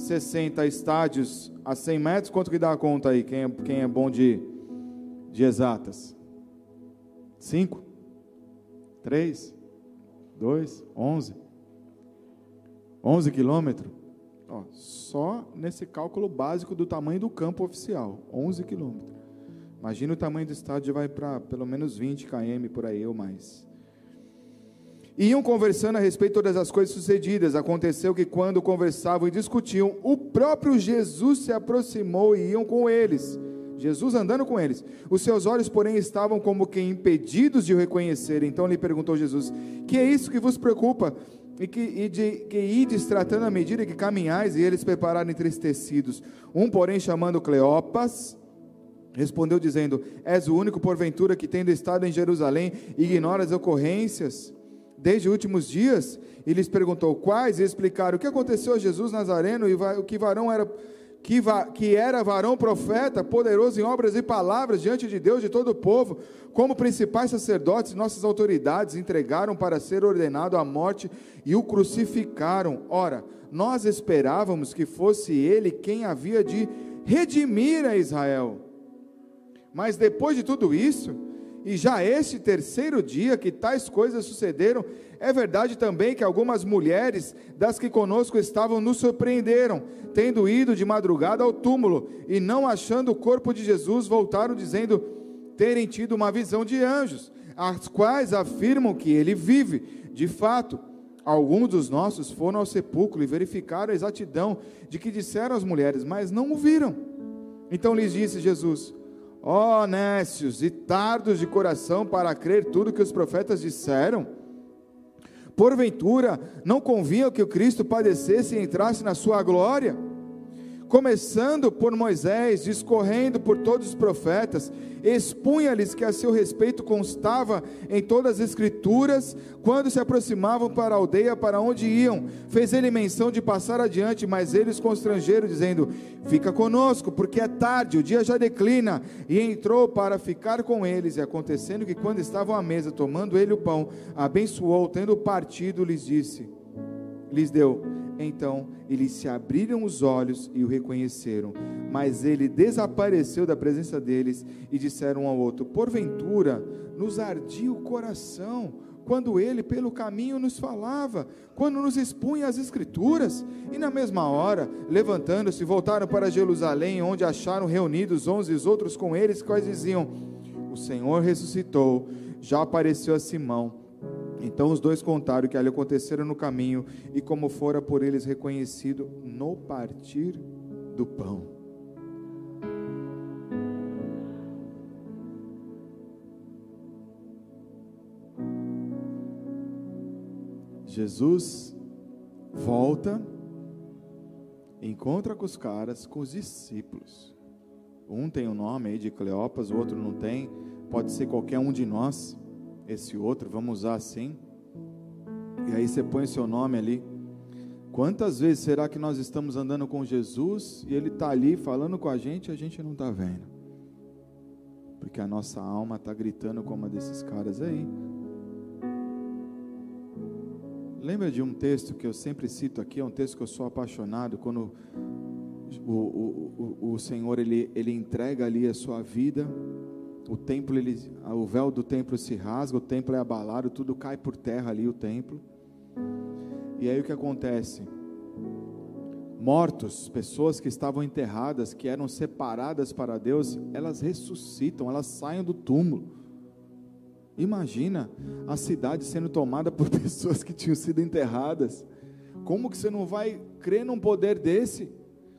60 estádios a 100 metros, quanto que dá a conta aí? Quem é, quem é bom de, de exatas? 5? 3? 2? 11? 11 quilômetros? Ó, só nesse cálculo básico do tamanho do campo oficial, 11 quilômetros. Imagina o tamanho do estádio, vai para pelo menos 20 km por aí ou mais. Iam conversando a respeito de todas as coisas sucedidas. Aconteceu que, quando conversavam e discutiam, o próprio Jesus se aproximou e iam com eles. Jesus andando com eles. Os seus olhos, porém, estavam como que impedidos de o reconhecer. Então lhe perguntou Jesus: Que é isso que vos preocupa? E que, e de, que ides tratando à medida que caminhais, e eles prepararam entristecidos. Um, porém, chamando Cleopas, respondeu dizendo: És o único, porventura, que tendo estado em Jerusalém, ignora as ocorrências desde os últimos dias, e lhes perguntou quais, e explicaram o que aconteceu a Jesus Nazareno e o que varão era que, que era varão profeta, poderoso em obras e palavras diante de Deus de todo o povo, como principais sacerdotes, nossas autoridades entregaram para ser ordenado à morte e o crucificaram. Ora, nós esperávamos que fosse ele quem havia de redimir a Israel. Mas depois de tudo isso, e já este terceiro dia que tais coisas sucederam, é verdade também que algumas mulheres das que conosco estavam nos surpreenderam, tendo ido de madrugada ao túmulo e não achando o corpo de Jesus, voltaram dizendo terem tido uma visão de anjos, as quais afirmam que ele vive. De fato, alguns dos nossos foram ao sepulcro e verificaram a exatidão de que disseram as mulheres, mas não o viram. Então lhes disse Jesus: Ó oh, nécios e tardos de coração para crer tudo que os profetas disseram. Porventura, não convinha que o Cristo padecesse e entrasse na sua glória? Começando por Moisés, discorrendo por todos os profetas, expunha-lhes que a seu respeito constava em todas as escrituras, quando se aproximavam para a aldeia para onde iam, fez ele menção de passar adiante, mas eles constrangeram, dizendo: Fica conosco, porque é tarde, o dia já declina. E entrou para ficar com eles, e acontecendo que quando estavam à mesa, tomando ele o pão, abençoou, tendo partido, lhes disse: Lhes deu então eles se abriram os olhos e o reconheceram, mas ele desapareceu da presença deles e disseram um ao outro: Porventura nos ardia o coração quando ele pelo caminho nos falava, quando nos expunha as Escrituras. E na mesma hora, levantando-se, voltaram para Jerusalém, onde acharam reunidos onze outros com eles, quais diziam: O Senhor ressuscitou, já apareceu a Simão. Então os dois contaram o que ali acontecera no caminho e como fora por eles reconhecido no partir do pão. Jesus volta, encontra com os caras, com os discípulos. Um tem o um nome aí de Cleopas, o outro não tem, pode ser qualquer um de nós. Esse outro, vamos usar assim. E aí você põe seu nome ali. Quantas vezes será que nós estamos andando com Jesus e Ele está ali falando com a gente e a gente não está vendo? Porque a nossa alma está gritando como uma desses caras aí. Lembra de um texto que eu sempre cito aqui, é um texto que eu sou apaixonado, quando o, o, o, o Senhor ele, ele entrega ali a sua vida, o templo, ele, o véu do templo se rasga, o templo é abalado, tudo cai por terra ali, o templo. E aí o que acontece? Mortos, pessoas que estavam enterradas, que eram separadas para Deus, elas ressuscitam, elas saem do túmulo. Imagina a cidade sendo tomada por <laughs> pessoas que tinham sido enterradas. Como que você não vai crer num poder desse?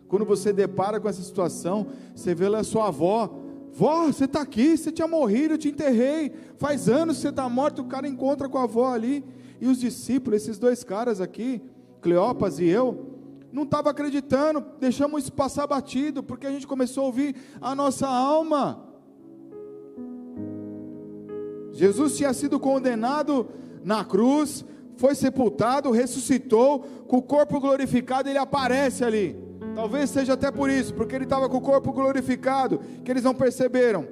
Quando você depara com essa situação, você vê lá a sua avó, vó, você está aqui, você tinha morrido, eu te enterrei, faz anos que você está morto, o cara encontra com a avó ali, e os discípulos, esses dois caras aqui, Cleopas e eu, não estava acreditando, deixamos isso passar batido, porque a gente começou a ouvir a nossa alma. Jesus tinha sido condenado na cruz, foi sepultado, ressuscitou, com o corpo glorificado, ele aparece ali. Talvez seja até por isso, porque ele estava com o corpo glorificado, que eles não perceberam.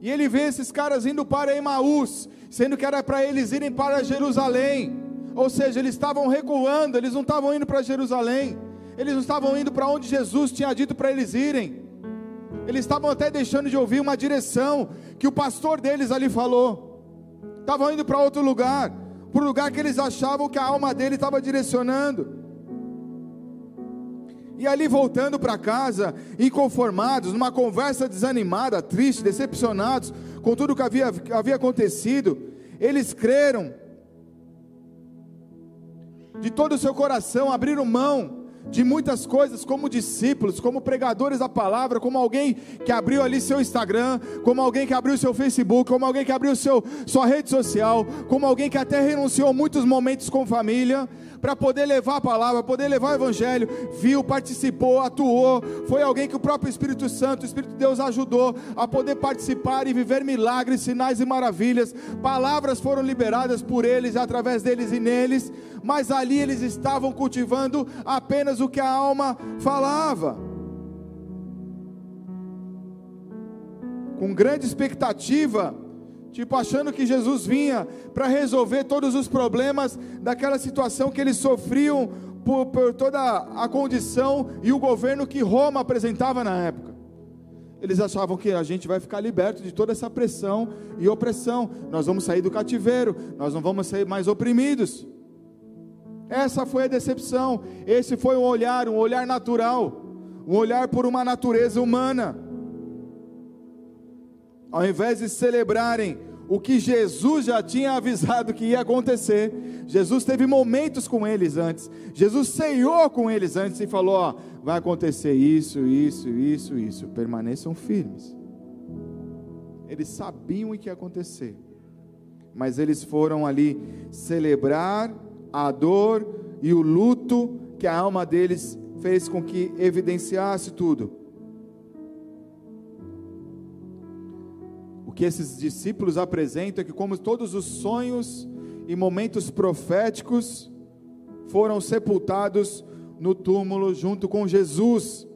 E ele vê esses caras indo para Emaús, sendo que era para eles irem para Jerusalém. Ou seja, eles estavam recuando, eles não estavam indo para Jerusalém, eles não estavam indo para onde Jesus tinha dito para eles irem. Eles estavam até deixando de ouvir uma direção que o pastor deles ali falou. Estavam indo para outro lugar, para o lugar que eles achavam que a alma dele estava direcionando. E ali voltando para casa, inconformados, numa conversa desanimada, triste, decepcionados com tudo que havia, havia acontecido, eles creram, de todo o seu coração, abriram mão de muitas coisas, como discípulos, como pregadores da palavra, como alguém que abriu ali seu Instagram, como alguém que abriu seu Facebook, como alguém que abriu seu, sua rede social, como alguém que até renunciou muitos momentos com família, para poder levar a palavra, poder levar o evangelho, viu, participou, atuou, foi alguém que o próprio Espírito Santo, o Espírito de Deus ajudou a poder participar e viver milagres, sinais e maravilhas. Palavras foram liberadas por eles, através deles e neles, mas ali eles estavam cultivando apenas o que a alma falava. Com grande expectativa, tipo achando que Jesus vinha para resolver todos os problemas daquela situação que eles sofriam por, por, toda a condição e o governo que Roma apresentava na época. Eles achavam que a gente vai ficar liberto de toda essa pressão e opressão, nós vamos sair do cativeiro, nós não vamos ser mais oprimidos. Essa foi a decepção, esse foi um olhar, um olhar natural, um olhar por uma natureza humana ao invés de celebrarem o que Jesus já tinha avisado que ia acontecer, Jesus teve momentos com eles antes, Jesus ceiou com eles antes e falou: ó, vai acontecer isso, isso, isso, isso, permaneçam firmes. Eles sabiam o que ia acontecer, mas eles foram ali celebrar a dor e o luto que a alma deles fez com que evidenciasse tudo. O que esses discípulos apresentam é que, como todos os sonhos e momentos proféticos foram sepultados no túmulo junto com Jesus,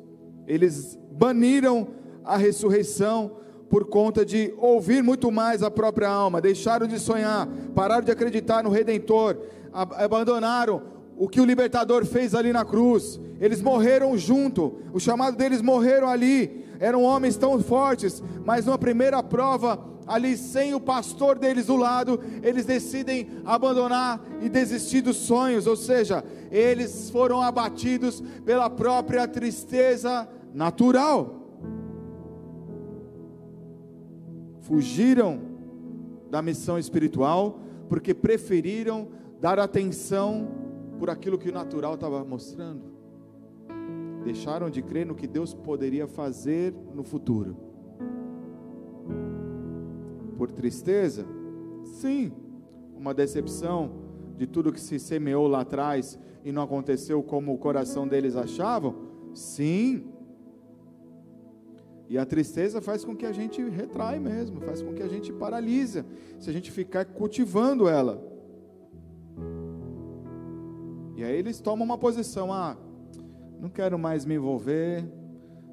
eles baniram a ressurreição por conta de ouvir muito mais a própria alma, deixaram de sonhar, pararam de acreditar no Redentor, abandonaram o que o libertador fez ali na cruz. Eles morreram junto, o chamado deles morreram ali eram homens tão fortes, mas numa primeira prova, ali sem o pastor deles do lado, eles decidem abandonar e desistir dos sonhos, ou seja, eles foram abatidos pela própria tristeza natural. Fugiram da missão espiritual porque preferiram dar atenção por aquilo que o natural estava mostrando deixaram de crer no que Deus poderia fazer no futuro. Por tristeza? Sim, uma decepção de tudo que se semeou lá atrás e não aconteceu como o coração deles achavam? Sim. E a tristeza faz com que a gente retrai mesmo, faz com que a gente paralisa, se a gente ficar cultivando ela. E aí eles tomam uma posição: ah, não quero mais me envolver,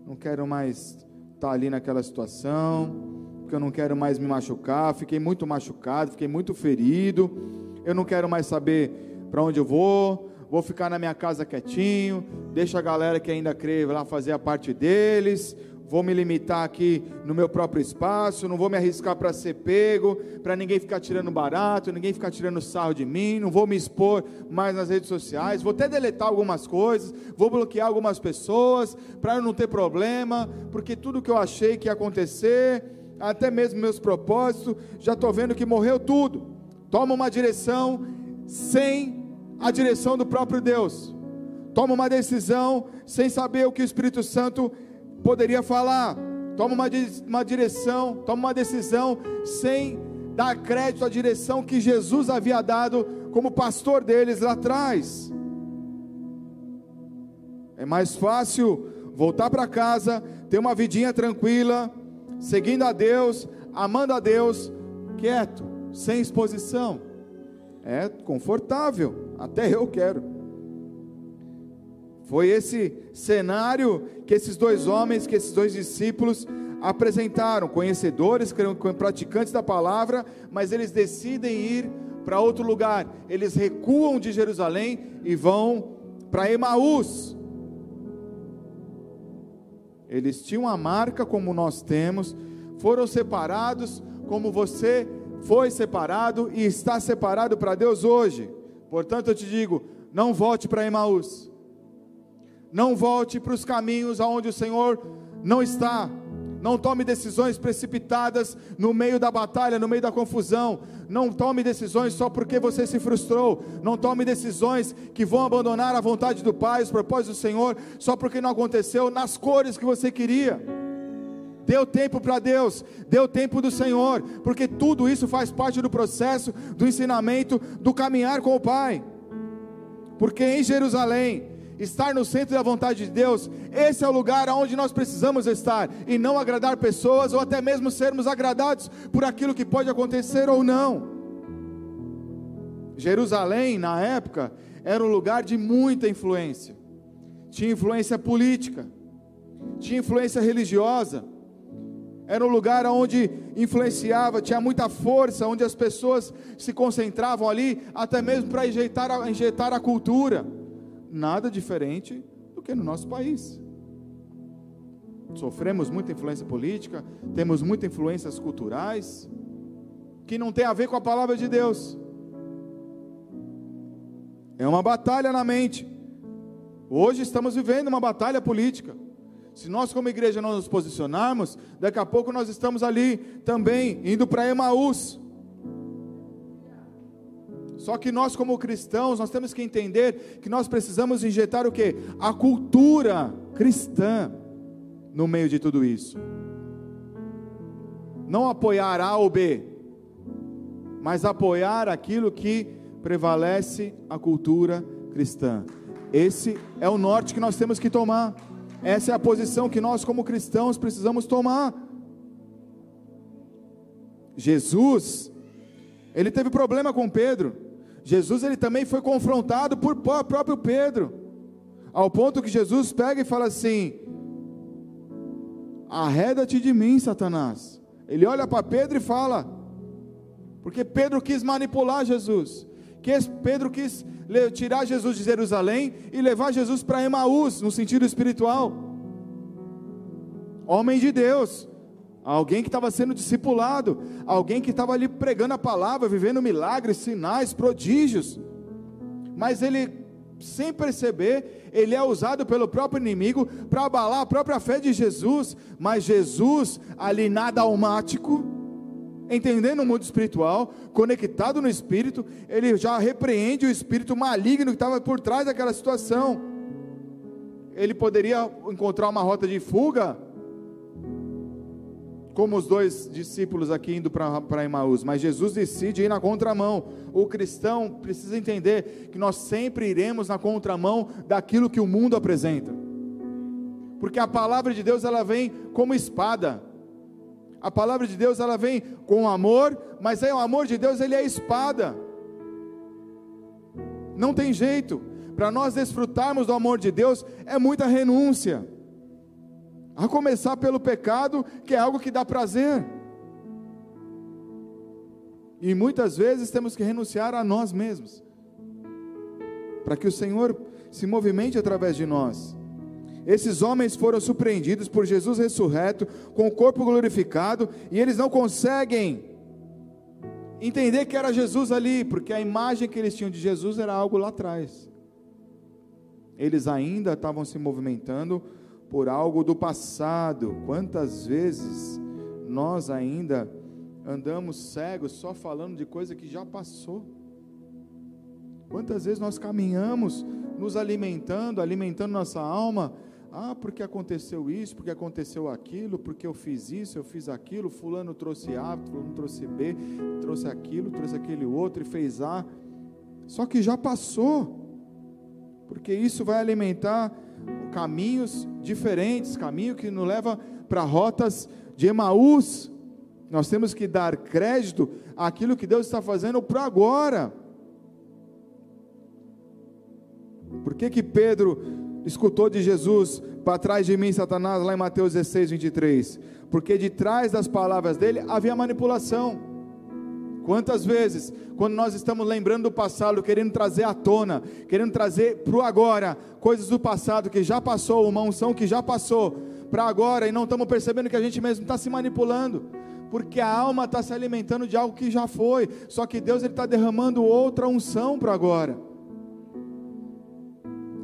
não quero mais estar ali naquela situação, porque eu não quero mais me machucar, fiquei muito machucado, fiquei muito ferido, eu não quero mais saber para onde eu vou, vou ficar na minha casa quietinho, deixa a galera que ainda crê lá fazer a parte deles, vou me limitar aqui no meu próprio espaço, não vou me arriscar para ser pego, para ninguém ficar tirando barato, ninguém ficar tirando sarro de mim, não vou me expor mais nas redes sociais, vou até deletar algumas coisas, vou bloquear algumas pessoas, para eu não ter problema, porque tudo que eu achei que ia acontecer, até mesmo meus propósitos, já estou vendo que morreu tudo. Toma uma direção sem a direção do próprio Deus. Toma uma decisão sem saber o que o Espírito Santo poderia falar, toma uma, uma direção, toma uma decisão sem dar crédito à direção que Jesus havia dado como pastor deles lá atrás. É mais fácil voltar para casa, ter uma vidinha tranquila, seguindo a Deus, amando a Deus, quieto, sem exposição. É confortável, até eu quero. Foi esse cenário que esses dois homens, que esses dois discípulos apresentaram, conhecedores, praticantes da palavra, mas eles decidem ir para outro lugar. Eles recuam de Jerusalém e vão para Emaús. Eles tinham a marca como nós temos, foram separados como você foi separado e está separado para Deus hoje. Portanto, eu te digo: não volte para Emaús não volte para os caminhos aonde o Senhor não está. Não tome decisões precipitadas no meio da batalha, no meio da confusão. Não tome decisões só porque você se frustrou. Não tome decisões que vão abandonar a vontade do Pai, os propósitos do Senhor, só porque não aconteceu nas cores que você queria. Deu tempo para Deus, deu tempo do Senhor, porque tudo isso faz parte do processo, do ensinamento, do caminhar com o Pai. Porque em Jerusalém, estar no centro da vontade de Deus, esse é o lugar onde nós precisamos estar, e não agradar pessoas, ou até mesmo sermos agradados por aquilo que pode acontecer ou não. Jerusalém, na época, era um lugar de muita influência, tinha influência política, tinha influência religiosa, era um lugar onde influenciava, tinha muita força, onde as pessoas se concentravam ali, até mesmo para injetar, injetar a cultura nada diferente do que no nosso país. Sofremos muita influência política, temos muitas influências culturais, que não tem a ver com a palavra de Deus. É uma batalha na mente. Hoje estamos vivendo uma batalha política. Se nós, como igreja, não nos posicionarmos, daqui a pouco nós estamos ali também indo para Emaús. Só que nós como cristãos, nós temos que entender que nós precisamos injetar o que? A cultura cristã no meio de tudo isso. Não apoiar A ou B, mas apoiar aquilo que prevalece a cultura cristã. Esse é o norte que nós temos que tomar. Essa é a posição que nós como cristãos precisamos tomar. Jesus, ele teve problema com Pedro. Jesus ele também foi confrontado por próprio Pedro, ao ponto que Jesus pega e fala assim: Arreda-te de mim, Satanás. Ele olha para Pedro e fala, porque Pedro quis manipular Jesus, que Pedro quis tirar Jesus de Jerusalém e levar Jesus para Emaús, no sentido espiritual. Homem de Deus, alguém que estava sendo discipulado, alguém que estava ali pregando a palavra, vivendo milagres, sinais, prodígios. Mas ele, sem perceber, ele é usado pelo próprio inimigo para abalar a própria fé de Jesus. Mas Jesus, ali nada almático, entendendo o mundo espiritual, conectado no espírito, ele já repreende o espírito maligno que estava por trás daquela situação. Ele poderia encontrar uma rota de fuga como os dois discípulos aqui indo para Emaús, mas Jesus decide ir na contramão. O cristão precisa entender que nós sempre iremos na contramão daquilo que o mundo apresenta. Porque a palavra de Deus ela vem como espada. A palavra de Deus ela vem com amor, mas aí o amor de Deus ele é espada. Não tem jeito. Para nós desfrutarmos do amor de Deus é muita renúncia. A começar pelo pecado, que é algo que dá prazer. E muitas vezes temos que renunciar a nós mesmos, para que o Senhor se movimente através de nós. Esses homens foram surpreendidos por Jesus ressurreto, com o corpo glorificado, e eles não conseguem entender que era Jesus ali, porque a imagem que eles tinham de Jesus era algo lá atrás. Eles ainda estavam se movimentando por algo do passado. Quantas vezes nós ainda andamos cegos só falando de coisa que já passou? Quantas vezes nós caminhamos nos alimentando, alimentando nossa alma? Ah, porque aconteceu isso, porque aconteceu aquilo, porque eu fiz isso, eu fiz aquilo, fulano trouxe A, fulano trouxe B, trouxe aquilo, trouxe aquele outro e fez A. Só que já passou. Porque isso vai alimentar caminhos diferentes, caminho que nos leva para rotas de Emaús. Nós temos que dar crédito àquilo que Deus está fazendo para agora. Por que, que Pedro escutou de Jesus para trás de mim, Satanás, lá em Mateus 16, 23? Porque de trás das palavras dele havia manipulação. Quantas vezes, quando nós estamos lembrando do passado, querendo trazer à tona, querendo trazer para o agora, coisas do passado que já passou, uma unção que já passou, para agora, e não estamos percebendo que a gente mesmo está se manipulando, porque a alma está se alimentando de algo que já foi, só que Deus está derramando outra unção para agora.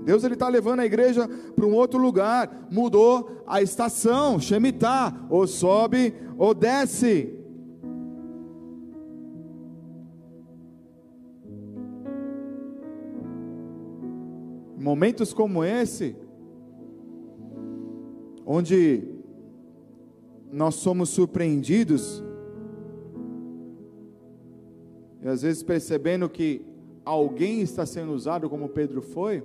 Deus ele está levando a igreja para um outro lugar, mudou a estação, Shemitah, ou sobe ou desce. Momentos como esse, onde nós somos surpreendidos, e às vezes percebendo que alguém está sendo usado como Pedro foi,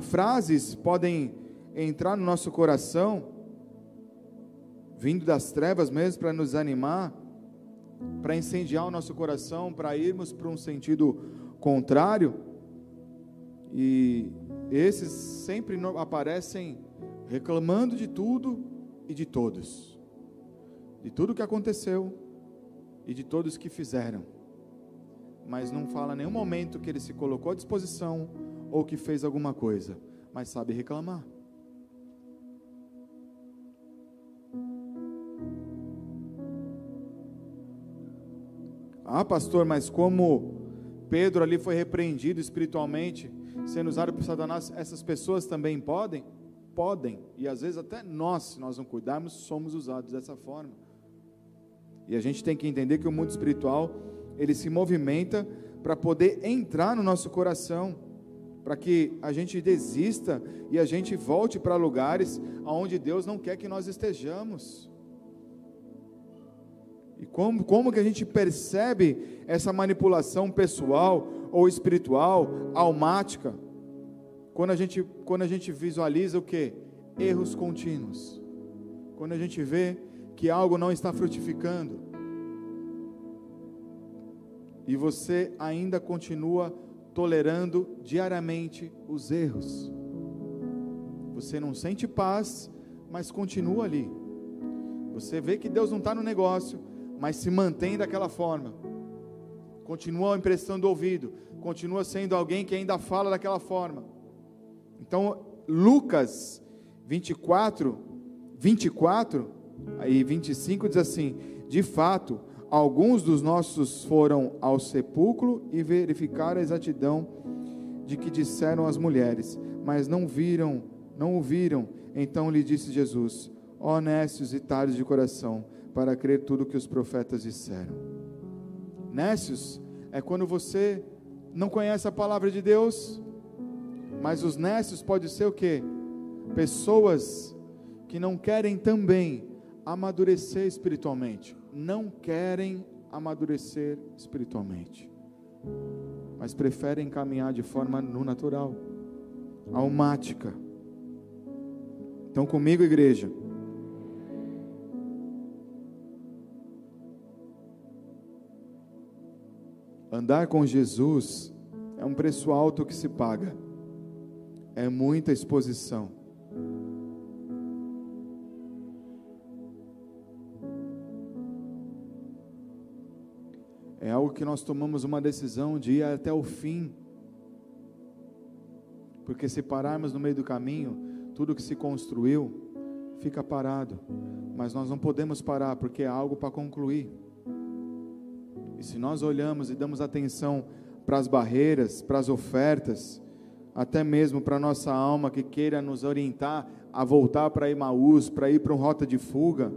frases podem entrar no nosso coração, vindo das trevas mesmo, para nos animar, para incendiar o nosso coração, para irmos para um sentido contrário. E esses sempre aparecem reclamando de tudo e de todos, de tudo que aconteceu e de todos que fizeram, mas não fala nenhum momento que ele se colocou à disposição ou que fez alguma coisa, mas sabe reclamar. Ah, pastor, mas como Pedro ali foi repreendido espiritualmente, sendo usado por Satanás, essas pessoas também podem? Podem, e às vezes até nós, se nós não cuidarmos, somos usados dessa forma. E a gente tem que entender que o mundo espiritual, ele se movimenta para poder entrar no nosso coração, para que a gente desista e a gente volte para lugares aonde Deus não quer que nós estejamos. E como, como que a gente percebe essa manipulação pessoal ou espiritual, almática, quando a gente, quando a gente visualiza o que? Erros contínuos. Quando a gente vê que algo não está frutificando. E você ainda continua tolerando diariamente os erros. Você não sente paz, mas continua ali. Você vê que Deus não está no negócio, mas se mantém daquela forma. Continua emprestando ouvido, continua sendo alguém que ainda fala daquela forma. Então, Lucas 24, 24 e 25 diz assim: De fato, alguns dos nossos foram ao sepulcro e verificaram a exatidão de que disseram as mulheres, mas não viram, não ouviram. Então lhe disse Jesus: Honestos e tardos de coração, para crer tudo que os profetas disseram. Nécios é quando você não conhece a palavra de Deus, mas os nécios pode ser o que? Pessoas que não querem também amadurecer espiritualmente, não querem amadurecer espiritualmente, mas preferem caminhar de forma no natural, almática. Então, comigo, igreja. Andar com Jesus é um preço alto que se paga, é muita exposição. É algo que nós tomamos uma decisão de ir até o fim. Porque se pararmos no meio do caminho, tudo que se construiu fica parado. Mas nós não podemos parar porque é algo para concluir. Se nós olhamos e damos atenção para as barreiras, para as ofertas, até mesmo para a nossa alma que queira nos orientar a voltar para Emaús, para ir para um rota de fuga,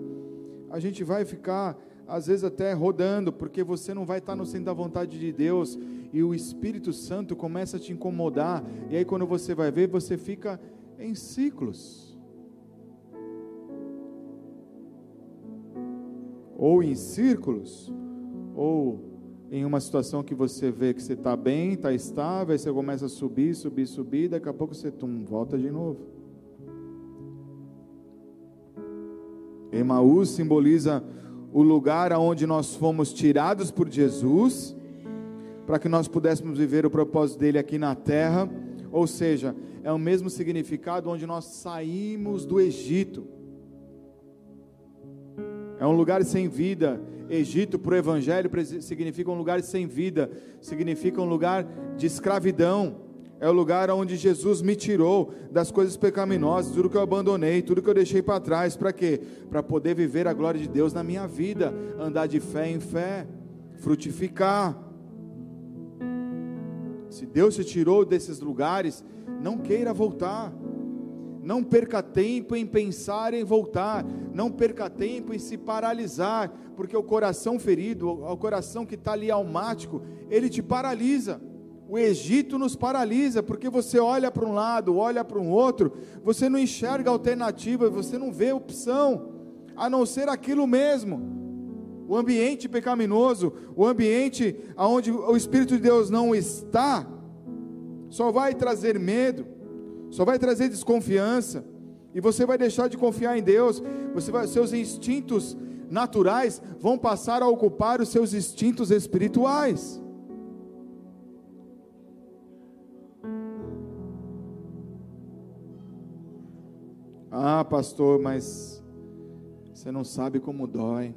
a gente vai ficar às vezes até rodando, porque você não vai estar no centro da vontade de Deus e o Espírito Santo começa a te incomodar, e aí quando você vai ver, você fica em ciclos. Ou em círculos, ou em uma situação que você vê que você está bem, está estável, aí você começa a subir, subir, subir, daqui a pouco você tum, volta de novo. Emaús simboliza o lugar aonde nós fomos tirados por Jesus, para que nós pudéssemos viver o propósito dele aqui na terra, ou seja, é o mesmo significado onde nós saímos do Egito. É um lugar sem vida. Egito para o Evangelho significa um lugar sem vida, significa um lugar de escravidão é o lugar onde Jesus me tirou das coisas pecaminosas, tudo que eu abandonei, tudo que eu deixei para trás, para quê? Para poder viver a glória de Deus na minha vida, andar de fé em fé, frutificar. Se Deus te tirou desses lugares, não queira voltar. Não perca tempo em pensar em voltar, não perca tempo em se paralisar, porque o coração ferido, o coração que está ali almático, ele te paralisa. O Egito nos paralisa, porque você olha para um lado, olha para um outro, você não enxerga alternativa, você não vê opção, a não ser aquilo mesmo. O ambiente pecaminoso, o ambiente onde o Espírito de Deus não está, só vai trazer medo, só vai trazer desconfiança, e você vai deixar de confiar em Deus, você vai, seus instintos naturais vão passar a ocupar os seus instintos espirituais. Ah, pastor, mas você não sabe como dói,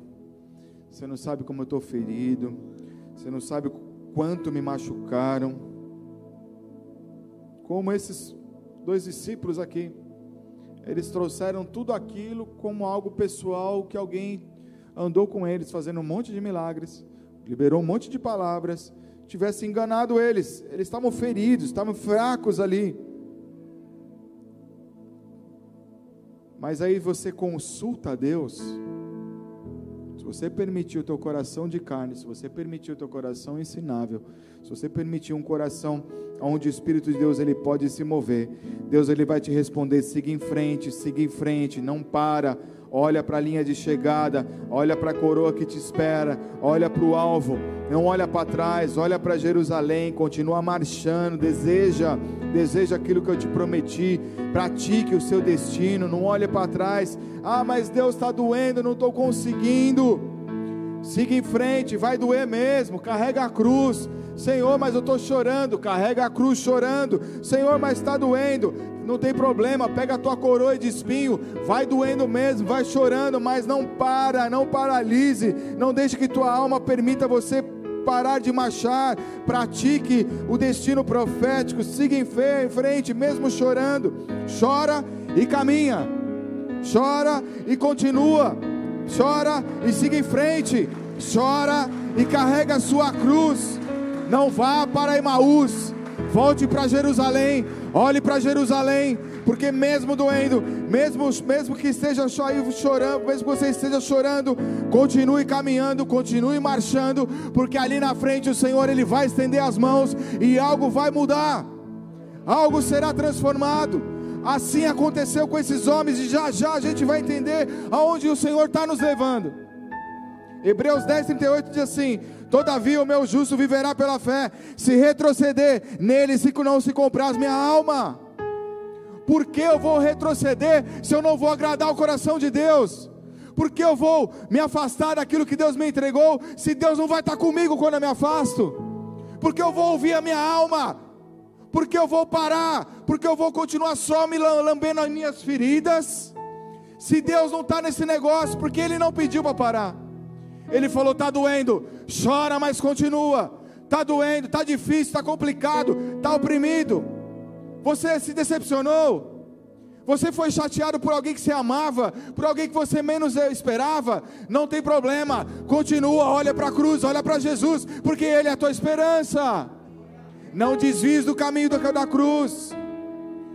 você não sabe como eu estou ferido, você não sabe quanto me machucaram. Como esses dois discípulos aqui, eles trouxeram tudo aquilo como algo pessoal que alguém andou com eles, fazendo um monte de milagres, liberou um monte de palavras, tivesse enganado eles, eles estavam feridos, estavam fracos ali. Mas aí você consulta a Deus. Você permitir o teu coração de carne, se você permitir o teu coração ensinável, se você permitir um coração onde o Espírito de Deus ele pode se mover, Deus ele vai te responder: siga em frente, siga em frente, não para olha para a linha de chegada, olha para a coroa que te espera, olha para o alvo, não olha para trás, olha para Jerusalém, continua marchando, deseja, deseja aquilo que eu te prometi, pratique o seu destino, não olhe para trás, ah, mas Deus está doendo, não estou conseguindo. Siga em frente, vai doer mesmo, carrega a cruz. Senhor, mas eu estou chorando, carrega a cruz chorando. Senhor, mas está doendo não tem problema, pega a tua coroa de espinho, vai doendo mesmo, vai chorando, mas não para, não paralise, não deixe que tua alma permita você parar de marchar, pratique o destino profético, siga em fé, em frente, mesmo chorando, chora e caminha, chora e continua, chora e siga em frente, chora e carrega a sua cruz, não vá para Emaús, volte para Jerusalém, Olhe para Jerusalém, porque mesmo doendo, mesmo, mesmo que esteja chorando, mesmo que você esteja chorando, continue caminhando, continue marchando, porque ali na frente o Senhor ele vai estender as mãos e algo vai mudar. Algo será transformado, Assim aconteceu com esses homens, e já já a gente vai entender aonde o Senhor está nos levando. Hebreus 10, 38 diz assim: Todavia o meu justo viverá pela fé, se retroceder nele, se não se comprar minha alma. Por que eu vou retroceder se eu não vou agradar o coração de Deus? Por que eu vou me afastar daquilo que Deus me entregou, se Deus não vai estar comigo quando eu me afasto? Porque eu vou ouvir a minha alma, porque eu vou parar, porque eu vou continuar só me lambendo as minhas feridas. Se Deus não está nesse negócio, porque Ele não pediu para parar. Ele falou: está doendo, chora, mas continua. Está doendo, está difícil, está complicado, está oprimido. Você se decepcionou? Você foi chateado por alguém que você amava, por alguém que você menos esperava? Não tem problema, continua, olha para a cruz, olha para Jesus, porque Ele é a tua esperança. Não desvies do caminho da cruz.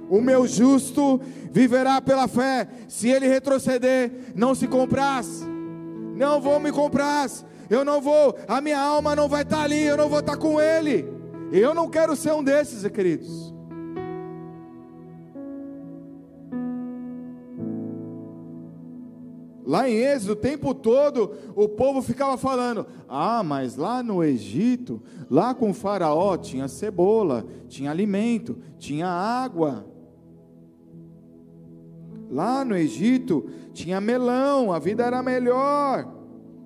O meu justo viverá pela fé, se ele retroceder, não se compraz não vou me comprar, eu não vou, a minha alma não vai estar ali, eu não vou estar com Ele. Eu não quero ser um desses, queridos. Lá em Êxodo, o tempo todo, o povo ficava falando: Ah, mas lá no Egito, lá com o Faraó, tinha cebola, tinha alimento, tinha água. Lá no Egito tinha melão, a vida era melhor.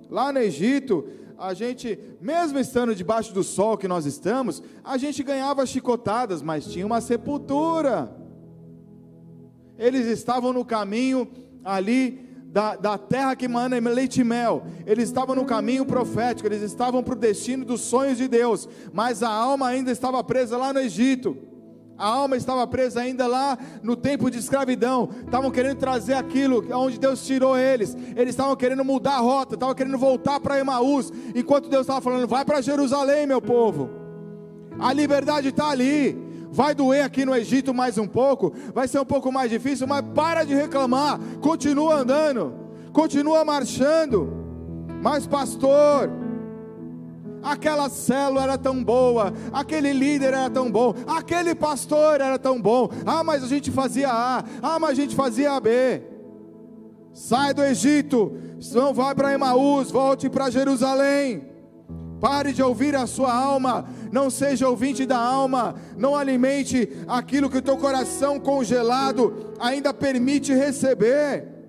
Lá no Egito, a gente, mesmo estando debaixo do sol que nós estamos, a gente ganhava chicotadas, mas tinha uma sepultura. Eles estavam no caminho ali da, da terra que manda leite e mel, eles estavam no caminho profético, eles estavam para o destino dos sonhos de Deus, mas a alma ainda estava presa lá no Egito a alma estava presa ainda lá no tempo de escravidão, estavam querendo trazer aquilo onde Deus tirou eles, eles estavam querendo mudar a rota, estavam querendo voltar para Emaús, enquanto Deus estava falando: vai para Jerusalém, meu povo, a liberdade está ali. Vai doer aqui no Egito mais um pouco, vai ser um pouco mais difícil, mas para de reclamar, continua andando, continua marchando. Mas, pastor, aquela célula era tão boa, aquele líder era tão bom, aquele pastor era tão bom. Ah, mas a gente fazia A, ah, mas a gente fazia B. Sai do Egito, não vai para Emaús, volte para Jerusalém. Pare de ouvir a sua alma, não seja ouvinte da alma, não alimente aquilo que o teu coração congelado ainda permite receber.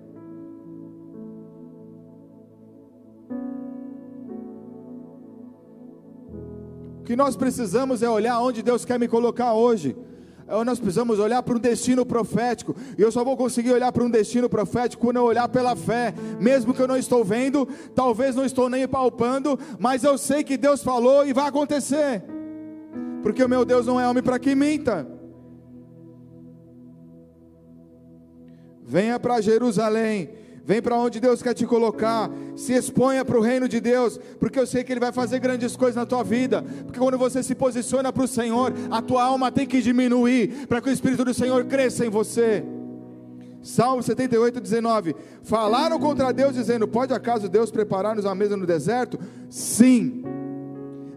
Que nós precisamos é olhar onde Deus quer me colocar hoje. É nós precisamos olhar para um destino profético. E eu só vou conseguir olhar para um destino profético quando eu olhar pela fé. Mesmo que eu não estou vendo, talvez não estou nem palpando, mas eu sei que Deus falou e vai acontecer. Porque o meu Deus não é homem para que minta. Venha para Jerusalém Vem para onde Deus quer te colocar. Se exponha para o reino de Deus, porque eu sei que Ele vai fazer grandes coisas na tua vida. Porque quando você se posiciona para o Senhor, a tua alma tem que diminuir, para que o Espírito do Senhor cresça em você. Salmo 78, 19. Falaram contra Deus, dizendo: Pode acaso Deus preparar-nos a mesa no deserto? Sim.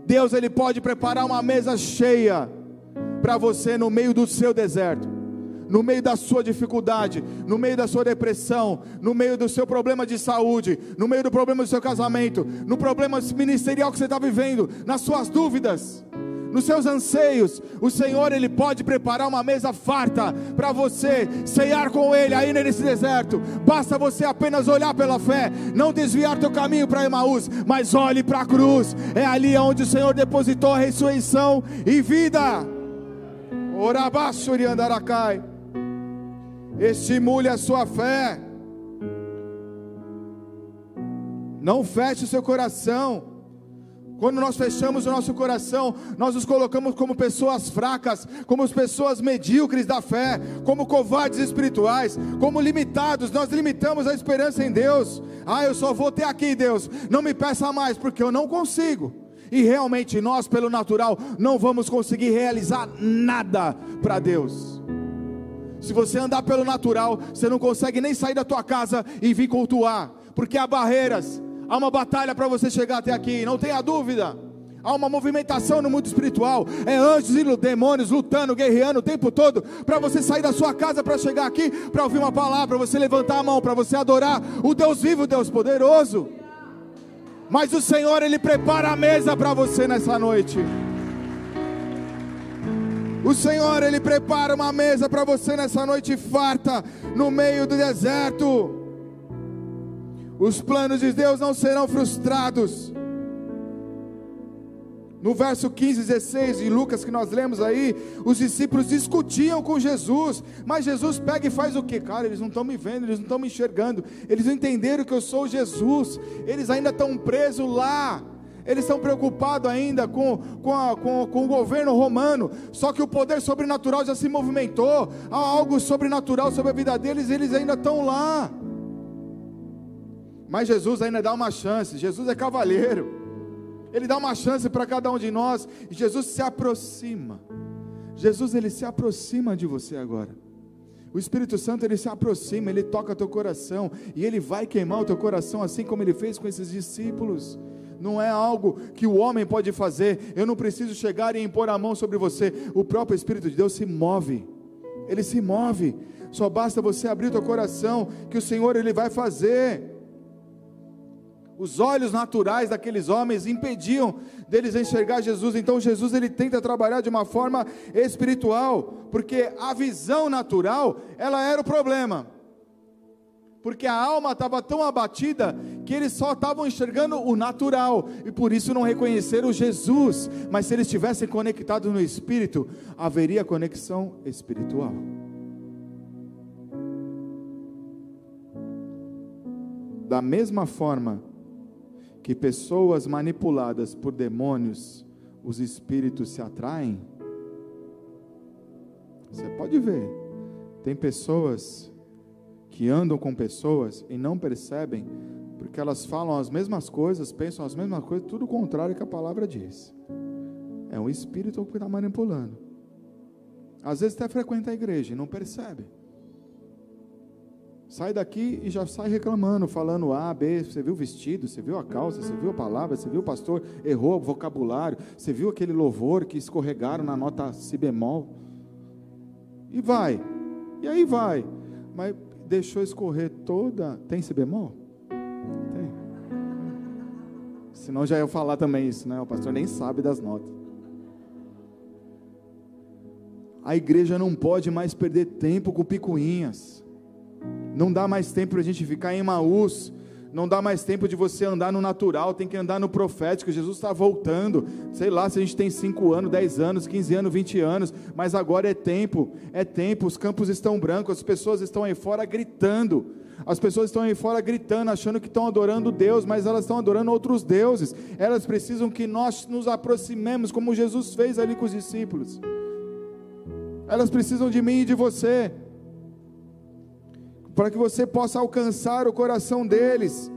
Deus ele pode preparar uma mesa cheia para você no meio do seu deserto no meio da sua dificuldade, no meio da sua depressão, no meio do seu problema de saúde, no meio do problema do seu casamento, no problema ministerial que você está vivendo, nas suas dúvidas, nos seus anseios, o Senhor ele pode preparar uma mesa farta para você ceiar com Ele aí nesse deserto. Basta você apenas olhar pela fé, não desviar teu caminho para Emaús, mas olhe para a cruz. É ali onde o Senhor depositou a ressurreição e vida. Orabassuri andaracai estimule a sua fé. Não feche o seu coração. Quando nós fechamos o nosso coração, nós nos colocamos como pessoas fracas, como pessoas medíocres da fé, como covardes espirituais, como limitados. Nós limitamos a esperança em Deus. Ah, eu só vou ter aqui, Deus. Não me peça mais, porque eu não consigo. E realmente nós, pelo natural, não vamos conseguir realizar nada para Deus. Se você andar pelo natural, você não consegue nem sair da tua casa e vir cultuar, porque há barreiras, há uma batalha para você chegar até aqui, não tenha dúvida. Há uma movimentação no mundo espiritual. É anjos e demônios lutando, guerreando o tempo todo. Para você sair da sua casa para chegar aqui, para ouvir uma palavra, para você levantar a mão, para você adorar o Deus vivo, o Deus poderoso. Mas o Senhor, Ele prepara a mesa para você nessa noite. O Senhor, Ele prepara uma mesa para você nessa noite farta, no meio do deserto. Os planos de Deus não serão frustrados. No verso 15, 16 de Lucas que nós lemos aí, os discípulos discutiam com Jesus, mas Jesus pega e faz o que? Cara, eles não estão me vendo, eles não estão me enxergando, eles não entenderam que eu sou Jesus, eles ainda estão presos lá, eles estão preocupados ainda com, com, a, com, com, o governo romano, só que o poder sobrenatural já se movimentou, há algo sobrenatural sobre a vida deles, eles ainda estão lá. Mas Jesus ainda dá uma chance, Jesus é cavalheiro. Ele dá uma chance para cada um de nós, e Jesus se aproxima. Jesus ele se aproxima de você agora. O Espírito Santo ele se aproxima, ele toca teu coração e ele vai queimar o teu coração assim como ele fez com esses discípulos. Não é algo que o homem pode fazer. Eu não preciso chegar e impor a mão sobre você. O próprio Espírito de Deus se move. Ele se move. Só basta você abrir o teu coração que o Senhor ele vai fazer. Os olhos naturais daqueles homens impediam deles enxergar Jesus. Então Jesus ele tenta trabalhar de uma forma espiritual, porque a visão natural, ela era o problema. Porque a alma estava tão abatida que eles só estavam enxergando o natural e por isso não reconheceram Jesus. Mas se eles estivessem conectados no espírito, haveria conexão espiritual. Da mesma forma, que pessoas manipuladas por demônios, os espíritos se atraem? Você pode ver, tem pessoas que andam com pessoas e não percebem, porque elas falam as mesmas coisas, pensam as mesmas coisas, tudo o contrário que a palavra diz. É um espírito que está manipulando. Às vezes até frequenta a igreja e não percebe. Sai daqui e já sai reclamando, falando A, B, você viu o vestido, você viu a calça, você viu a palavra, você viu o pastor, errou o vocabulário, você viu aquele louvor que escorregaram na nota si bemol. E vai. E aí vai. Mas deixou escorrer toda. Tem si bemol? Tem. Senão já ia falar também isso, né? O pastor nem sabe das notas. A igreja não pode mais perder tempo com picuinhas. Não dá mais tempo para a gente ficar em Maús. Não dá mais tempo de você andar no natural, tem que andar no profético. Jesus está voltando. Sei lá se a gente tem 5 anos, 10 anos, 15 anos, 20 anos, mas agora é tempo, é tempo. Os campos estão brancos, as pessoas estão aí fora gritando. As pessoas estão aí fora gritando, achando que estão adorando Deus, mas elas estão adorando outros deuses. Elas precisam que nós nos aproximemos, como Jesus fez ali com os discípulos. Elas precisam de mim e de você para que você possa alcançar o coração deles.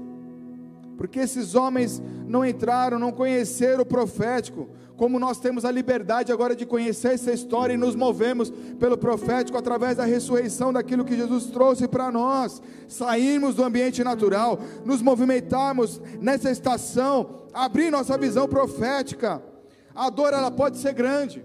Porque esses homens não entraram, não conheceram o profético, como nós temos a liberdade agora de conhecer essa história e nos movemos pelo profético através da ressurreição daquilo que Jesus trouxe para nós, sairmos do ambiente natural, nos movimentarmos nessa estação, abrir nossa visão profética. A dor ela pode ser grande,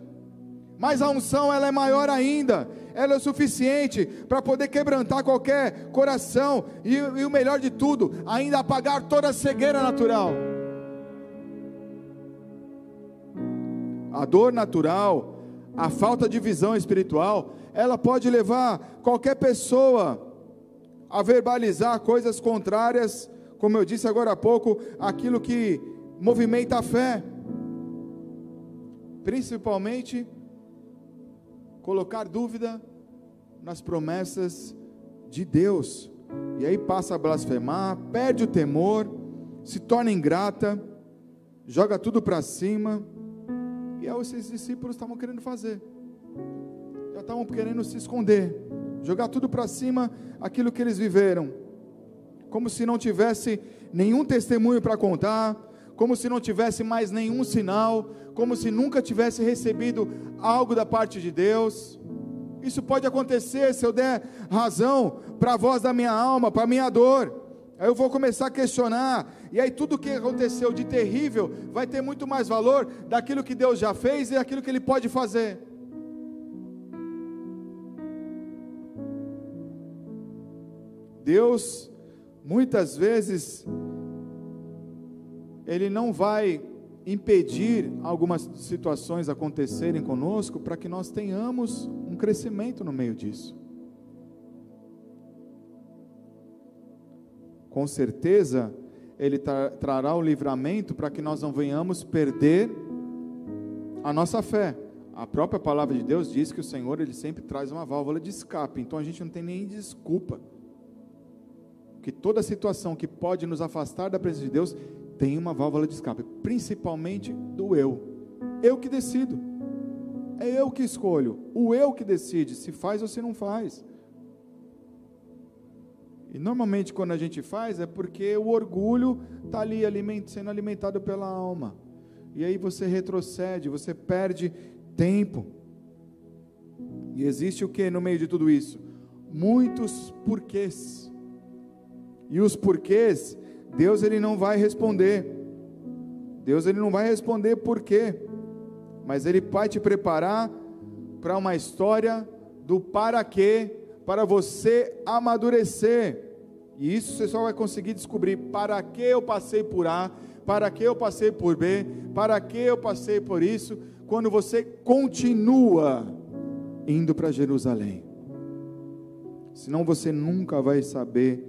mas a unção ela é maior ainda ela é o suficiente para poder quebrantar qualquer coração e, e o melhor de tudo, ainda apagar toda a cegueira natural. A dor natural, a falta de visão espiritual, ela pode levar qualquer pessoa a verbalizar coisas contrárias, como eu disse agora há pouco, aquilo que movimenta a fé. Principalmente colocar dúvida nas promessas de Deus. E aí passa a blasfemar, perde o temor, se torna ingrata, joga tudo para cima. E é o que esses discípulos estavam querendo fazer. Já estavam querendo se esconder, jogar tudo para cima aquilo que eles viveram. Como se não tivesse nenhum testemunho para contar, como se não tivesse mais nenhum sinal, como se nunca tivesse recebido algo da parte de Deus. Isso pode acontecer se eu der razão para a voz da minha alma, para a minha dor. Aí eu vou começar a questionar, e aí tudo que aconteceu de terrível vai ter muito mais valor daquilo que Deus já fez e daquilo que Ele pode fazer. Deus, muitas vezes, Ele não vai impedir algumas situações acontecerem conosco para que nós tenhamos um crescimento no meio disso. Com certeza, Ele tra trará o livramento para que nós não venhamos perder a nossa fé. A própria palavra de Deus diz que o Senhor ele sempre traz uma válvula de escape, então a gente não tem nem desculpa. Que toda situação que pode nos afastar da presença de Deus tem uma válvula de escape, principalmente do eu. Eu que decido. É eu que escolho. O eu que decide se faz ou se não faz. E normalmente quando a gente faz é porque o orgulho está ali aliment, sendo alimentado pela alma. E aí você retrocede, você perde tempo. E existe o que no meio de tudo isso? Muitos porquês. E os porquês Deus ele não vai responder. Deus ele não vai responder por quê. Mas ele vai te preparar para uma história do para quê, para você amadurecer. E isso você só vai conseguir descobrir para que eu passei por A, para que eu passei por B, para que eu passei por isso, quando você continua indo para Jerusalém. Senão você nunca vai saber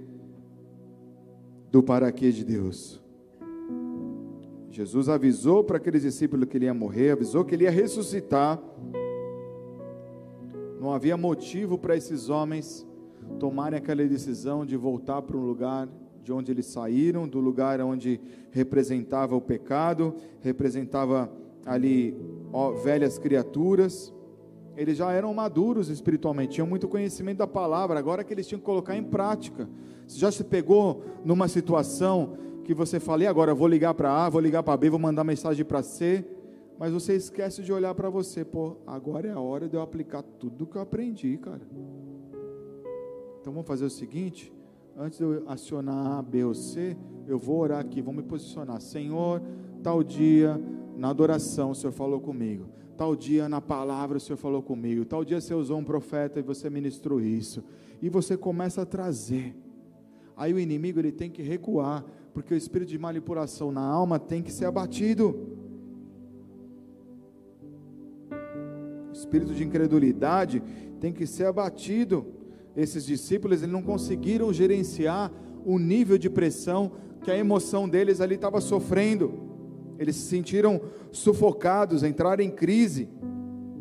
do para quê de Deus. Jesus avisou para aqueles discípulos que ele ia morrer, avisou que ele ia ressuscitar. Não havia motivo para esses homens tomarem aquela decisão de voltar para um lugar de onde eles saíram, do lugar onde representava o pecado, representava ali ó, velhas criaturas. Eles já eram maduros espiritualmente, tinham muito conhecimento da palavra, agora que eles tinham que colocar em prática. Você já se pegou numa situação que você fala, e agora vou ligar para A, vou ligar para B, vou mandar mensagem para C, mas você esquece de olhar para você, pô, agora é a hora de eu aplicar tudo que eu aprendi, cara. Então vamos fazer o seguinte, antes de eu acionar A, B ou C, eu vou orar aqui, vou me posicionar. Senhor, tal dia, na adoração, o Senhor falou comigo. Tal dia, na palavra, o Senhor falou comigo. Tal dia, você usou um profeta e você ministrou isso. E você começa a trazer. Aí o inimigo ele tem que recuar, porque o espírito de manipulação na alma tem que ser abatido. Espírito de incredulidade tem que ser abatido. Esses discípulos eles não conseguiram gerenciar o nível de pressão que a emoção deles ali estava sofrendo. Eles se sentiram sufocados, entraram em crise,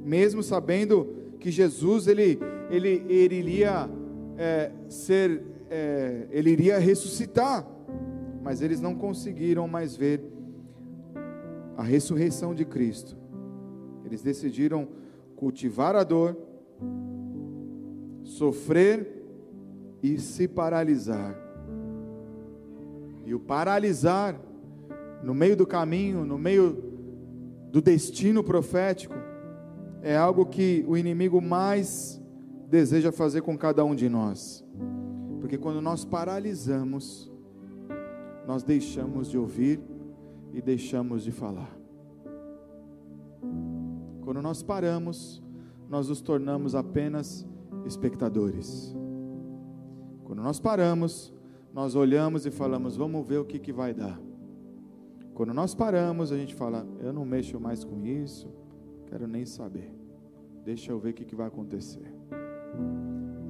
mesmo sabendo que Jesus ele, ele, ele iria é, ser é, ele iria ressuscitar, mas eles não conseguiram mais ver a ressurreição de Cristo. Eles decidiram cultivar a dor, sofrer e se paralisar. E o paralisar no meio do caminho, no meio do destino profético, é algo que o inimigo mais deseja fazer com cada um de nós. Porque quando nós paralisamos, nós deixamos de ouvir e deixamos de falar. Quando nós paramos, nós nos tornamos apenas espectadores. Quando nós paramos, nós olhamos e falamos: vamos ver o que, que vai dar. Quando nós paramos, a gente fala: eu não mexo mais com isso, quero nem saber. Deixa eu ver o que, que vai acontecer.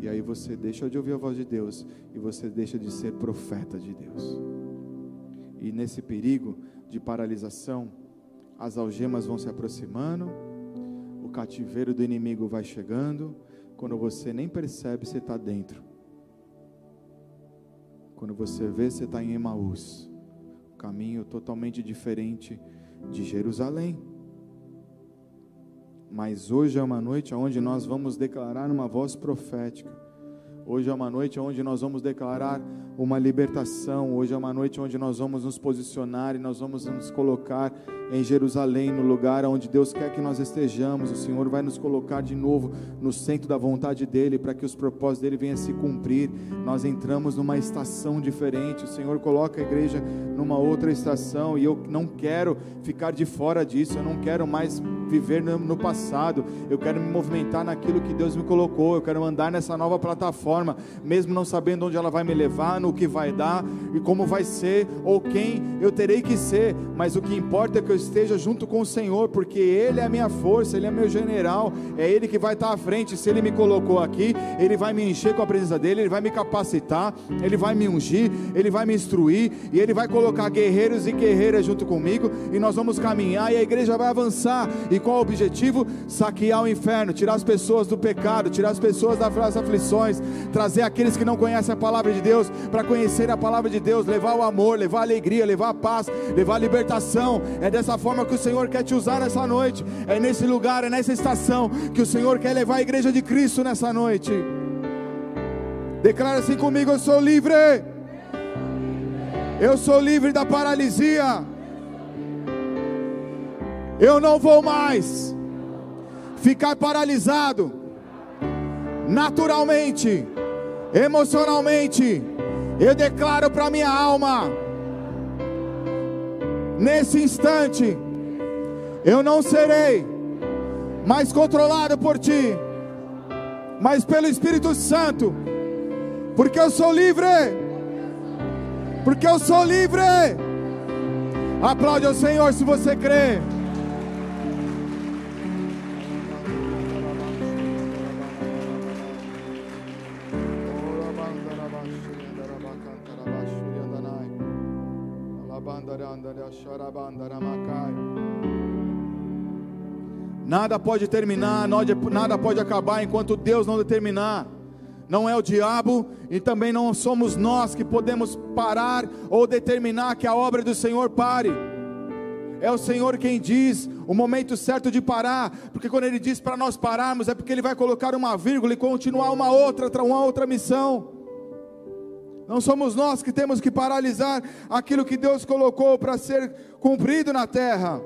E aí você deixa de ouvir a voz de Deus e você deixa de ser profeta de Deus. E nesse perigo de paralisação, as algemas vão se aproximando, cativeiro do inimigo vai chegando, quando você nem percebe, você está dentro. Quando você vê, você está em Emaús, caminho totalmente diferente de Jerusalém. Mas hoje é uma noite onde nós vamos declarar uma voz profética. Hoje é uma noite onde nós vamos declarar uma libertação. Hoje é uma noite onde nós vamos nos posicionar e nós vamos nos colocar em Jerusalém, no lugar onde Deus quer que nós estejamos. O Senhor vai nos colocar de novo no centro da vontade dEle, para que os propósitos dEle venham a se cumprir. Nós entramos numa estação diferente. O Senhor coloca a igreja numa outra estação e eu não quero ficar de fora disso. Eu não quero mais viver no passado. Eu quero me movimentar naquilo que Deus me colocou. Eu quero andar nessa nova plataforma, mesmo não sabendo onde ela vai me levar, no que vai dar e como vai ser ou quem eu terei que ser. Mas o que importa é que eu esteja junto com o Senhor, porque Ele é a minha força, Ele é meu general, é Ele que vai estar à frente. Se Ele me colocou aqui, Ele vai me encher com a presença dEle, Ele vai me capacitar, Ele vai me ungir, Ele vai me instruir e Ele vai colocar guerreiros e guerreiras junto comigo e nós vamos caminhar e a igreja vai avançar. E qual o objetivo? Saquear o inferno, tirar as pessoas do pecado, tirar as pessoas das aflições, trazer aqueles que não conhecem a palavra de Deus para conhecer a palavra de Deus, levar o amor, levar a alegria, levar a paz, levar a libertação. É dessa forma que o Senhor quer te usar nessa noite. É nesse lugar, é nessa estação que o Senhor quer levar a igreja de Cristo nessa noite. Declara assim comigo: Eu sou livre. Eu sou livre da paralisia. Eu não vou mais ficar paralisado naturalmente, emocionalmente. Eu declaro para minha alma Nesse instante, eu não serei mais controlado por ti, mas pelo Espírito Santo, porque eu sou livre. Porque eu sou livre. Aplaude ao Senhor se você crê. Nada pode terminar, nada pode acabar enquanto Deus não determinar. Não é o diabo e também não somos nós que podemos parar ou determinar que a obra do Senhor pare. É o Senhor quem diz o momento certo de parar, porque quando Ele diz para nós pararmos, é porque Ele vai colocar uma vírgula e continuar uma outra, uma outra missão. Não somos nós que temos que paralisar aquilo que Deus colocou para ser cumprido na terra.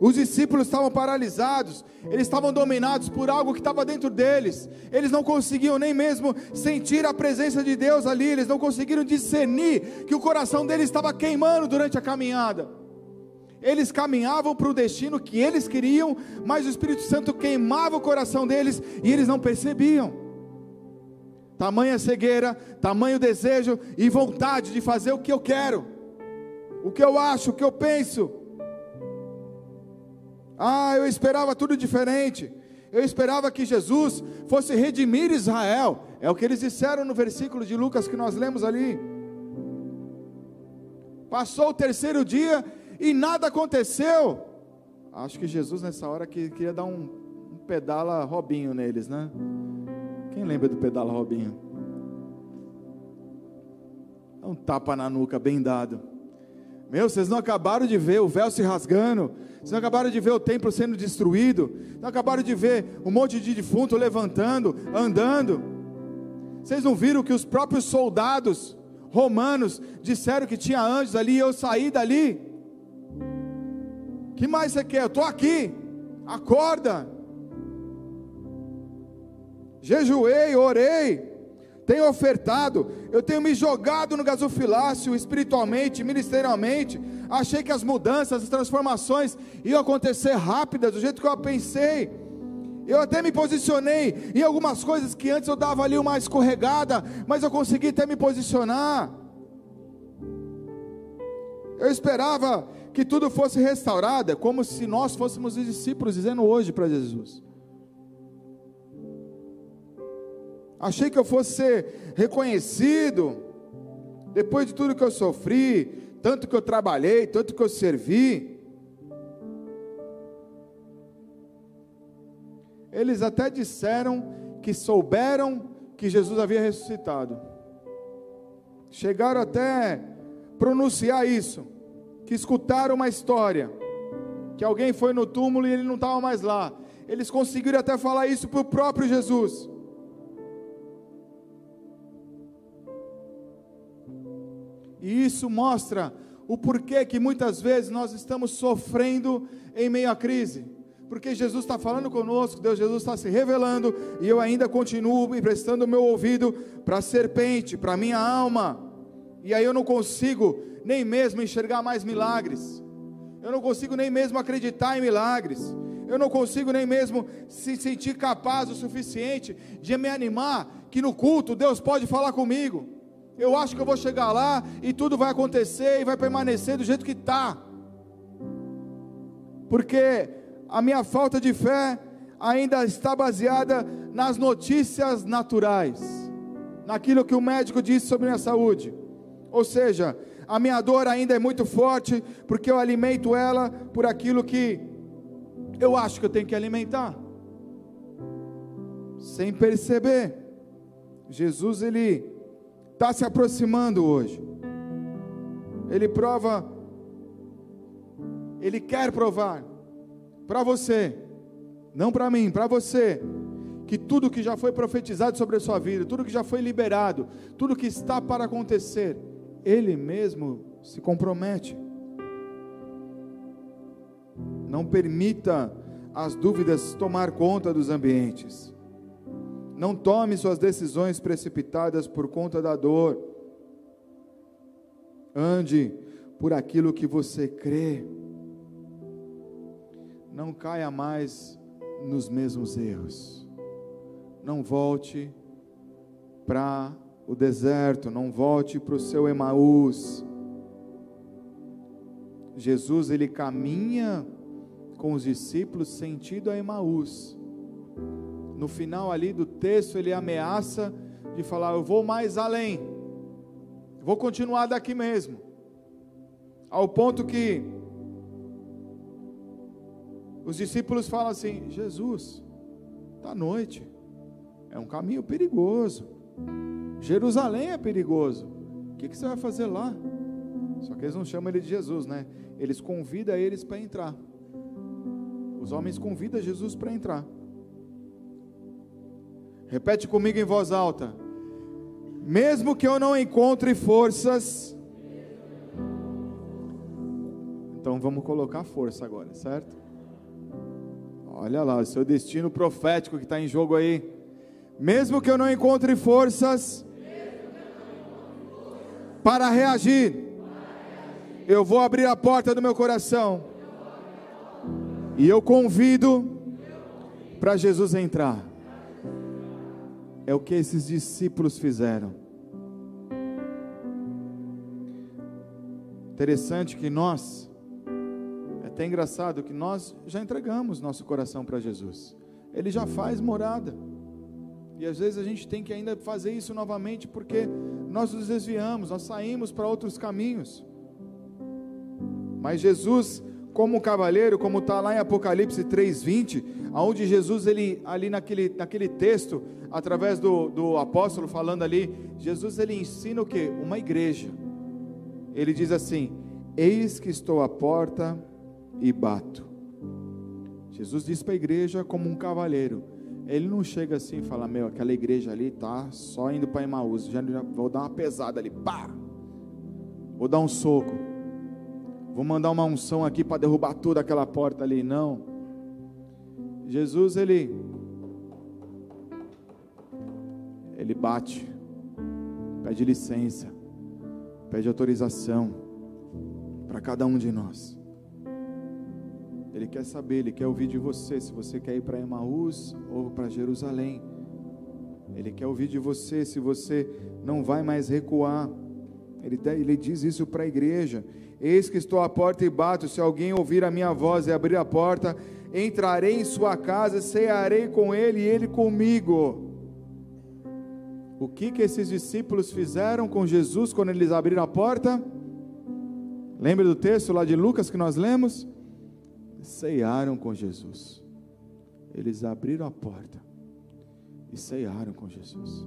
Os discípulos estavam paralisados, eles estavam dominados por algo que estava dentro deles, eles não conseguiam nem mesmo sentir a presença de Deus ali, eles não conseguiram discernir que o coração deles estava queimando durante a caminhada. Eles caminhavam para o destino que eles queriam, mas o Espírito Santo queimava o coração deles e eles não percebiam tamanha cegueira, tamanho desejo e vontade de fazer o que eu quero, o que eu acho, o que eu penso. Ah, eu esperava tudo diferente. Eu esperava que Jesus fosse redimir Israel. É o que eles disseram no versículo de Lucas que nós lemos ali. Passou o terceiro dia e nada aconteceu. Acho que Jesus nessa hora queria dar um, um pedala Robinho neles, né? Quem lembra do pedala Robinho? Dá um tapa na nuca bem dado. Meu, vocês não acabaram de ver o véu se rasgando, vocês não acabaram de ver o templo sendo destruído, não acabaram de ver um monte de defunto levantando, andando. Vocês não viram que os próprios soldados romanos disseram que tinha anjos ali e eu saí dali? Que mais você quer? Eu estou aqui. Acorda jejuei, orei, tenho ofertado, eu tenho me jogado no gasofilácio espiritualmente, ministerialmente. Achei que as mudanças, as transformações iam acontecer rápidas, do jeito que eu pensei. Eu até me posicionei em algumas coisas que antes eu dava ali uma escorregada, mas eu consegui até me posicionar. Eu esperava que tudo fosse restaurado, é como se nós fôssemos os discípulos dizendo hoje para Jesus. Achei que eu fosse ser reconhecido. Depois de tudo que eu sofri, tanto que eu trabalhei, tanto que eu servi. Eles até disseram que souberam que Jesus havia ressuscitado. Chegaram até pronunciar isso, que escutaram uma história, que alguém foi no túmulo e ele não estava mais lá. Eles conseguiram até falar isso para o próprio Jesus. E isso mostra o porquê que muitas vezes nós estamos sofrendo em meio à crise. Porque Jesus está falando conosco, Deus Jesus está se revelando, e eu ainda continuo emprestando o meu ouvido para a serpente, para a minha alma. E aí eu não consigo nem mesmo enxergar mais milagres. Eu não consigo nem mesmo acreditar em milagres. Eu não consigo nem mesmo se sentir capaz o suficiente de me animar que no culto Deus pode falar comigo. Eu acho que eu vou chegar lá e tudo vai acontecer e vai permanecer do jeito que está. Porque a minha falta de fé ainda está baseada nas notícias naturais, naquilo que o médico disse sobre minha saúde. Ou seja, a minha dor ainda é muito forte, porque eu alimento ela por aquilo que eu acho que eu tenho que alimentar. Sem perceber. Jesus ele está se aproximando hoje. Ele prova, ele quer provar para você, não para mim, para você, que tudo que já foi profetizado sobre a sua vida, tudo que já foi liberado, tudo que está para acontecer, ele mesmo se compromete. Não permita as dúvidas tomar conta dos ambientes. Não tome suas decisões precipitadas por conta da dor. Ande por aquilo que você crê. Não caia mais nos mesmos erros. Não volte para o deserto, não volte para o seu Emaús. Jesus ele caminha com os discípulos sentido a Emaús no final ali do texto, ele ameaça de falar: Eu vou mais além, vou continuar daqui mesmo. Ao ponto que os discípulos falam assim: Jesus, está noite, é um caminho perigoso. Jerusalém é perigoso. O que, que você vai fazer lá? Só que eles não chamam ele de Jesus, né? Eles convidam eles para entrar. Os homens convidam Jesus para entrar. Repete comigo em voz alta. Mesmo que eu não encontre forças. Então vamos colocar força agora, certo? Olha lá, o seu destino profético que está em jogo aí. Mesmo que eu não encontre forças para reagir, eu vou abrir a porta do meu coração e eu convido para Jesus entrar. É o que esses discípulos fizeram. Interessante que nós, é até engraçado que nós já entregamos nosso coração para Jesus. Ele já faz morada. E às vezes a gente tem que ainda fazer isso novamente porque nós nos desviamos, nós saímos para outros caminhos. Mas Jesus, como cavaleiro, como está lá em Apocalipse 3:20, aonde Jesus ele ali naquele, naquele texto através do, do apóstolo falando ali, Jesus ele ensina o que? Uma igreja. Ele diz assim: Eis que estou à porta e bato. Jesus diz para a igreja como um cavaleiro. Ele não chega assim e fala: Meu, aquela igreja ali tá só indo para Emaús. Já, já vou dar uma pesada ali, pá! Vou dar um soco. Vou mandar uma unção aqui para derrubar toda aquela porta ali. Não. Jesus, ele ele bate, pede licença, pede autorização para cada um de nós. Ele quer saber, ele quer ouvir de você, se você quer ir para Emaús ou para Jerusalém. Ele quer ouvir de você se você não vai mais recuar. Ele, ele diz isso para a igreja: Eis que estou à porta e bato. Se alguém ouvir a minha voz e abrir a porta, entrarei em sua casa, cearei com ele e ele comigo. O que que esses discípulos fizeram com Jesus quando eles abriram a porta? Lembra do texto lá de Lucas que nós lemos? Ceiaram com Jesus. Eles abriram a porta e ceiaram com Jesus.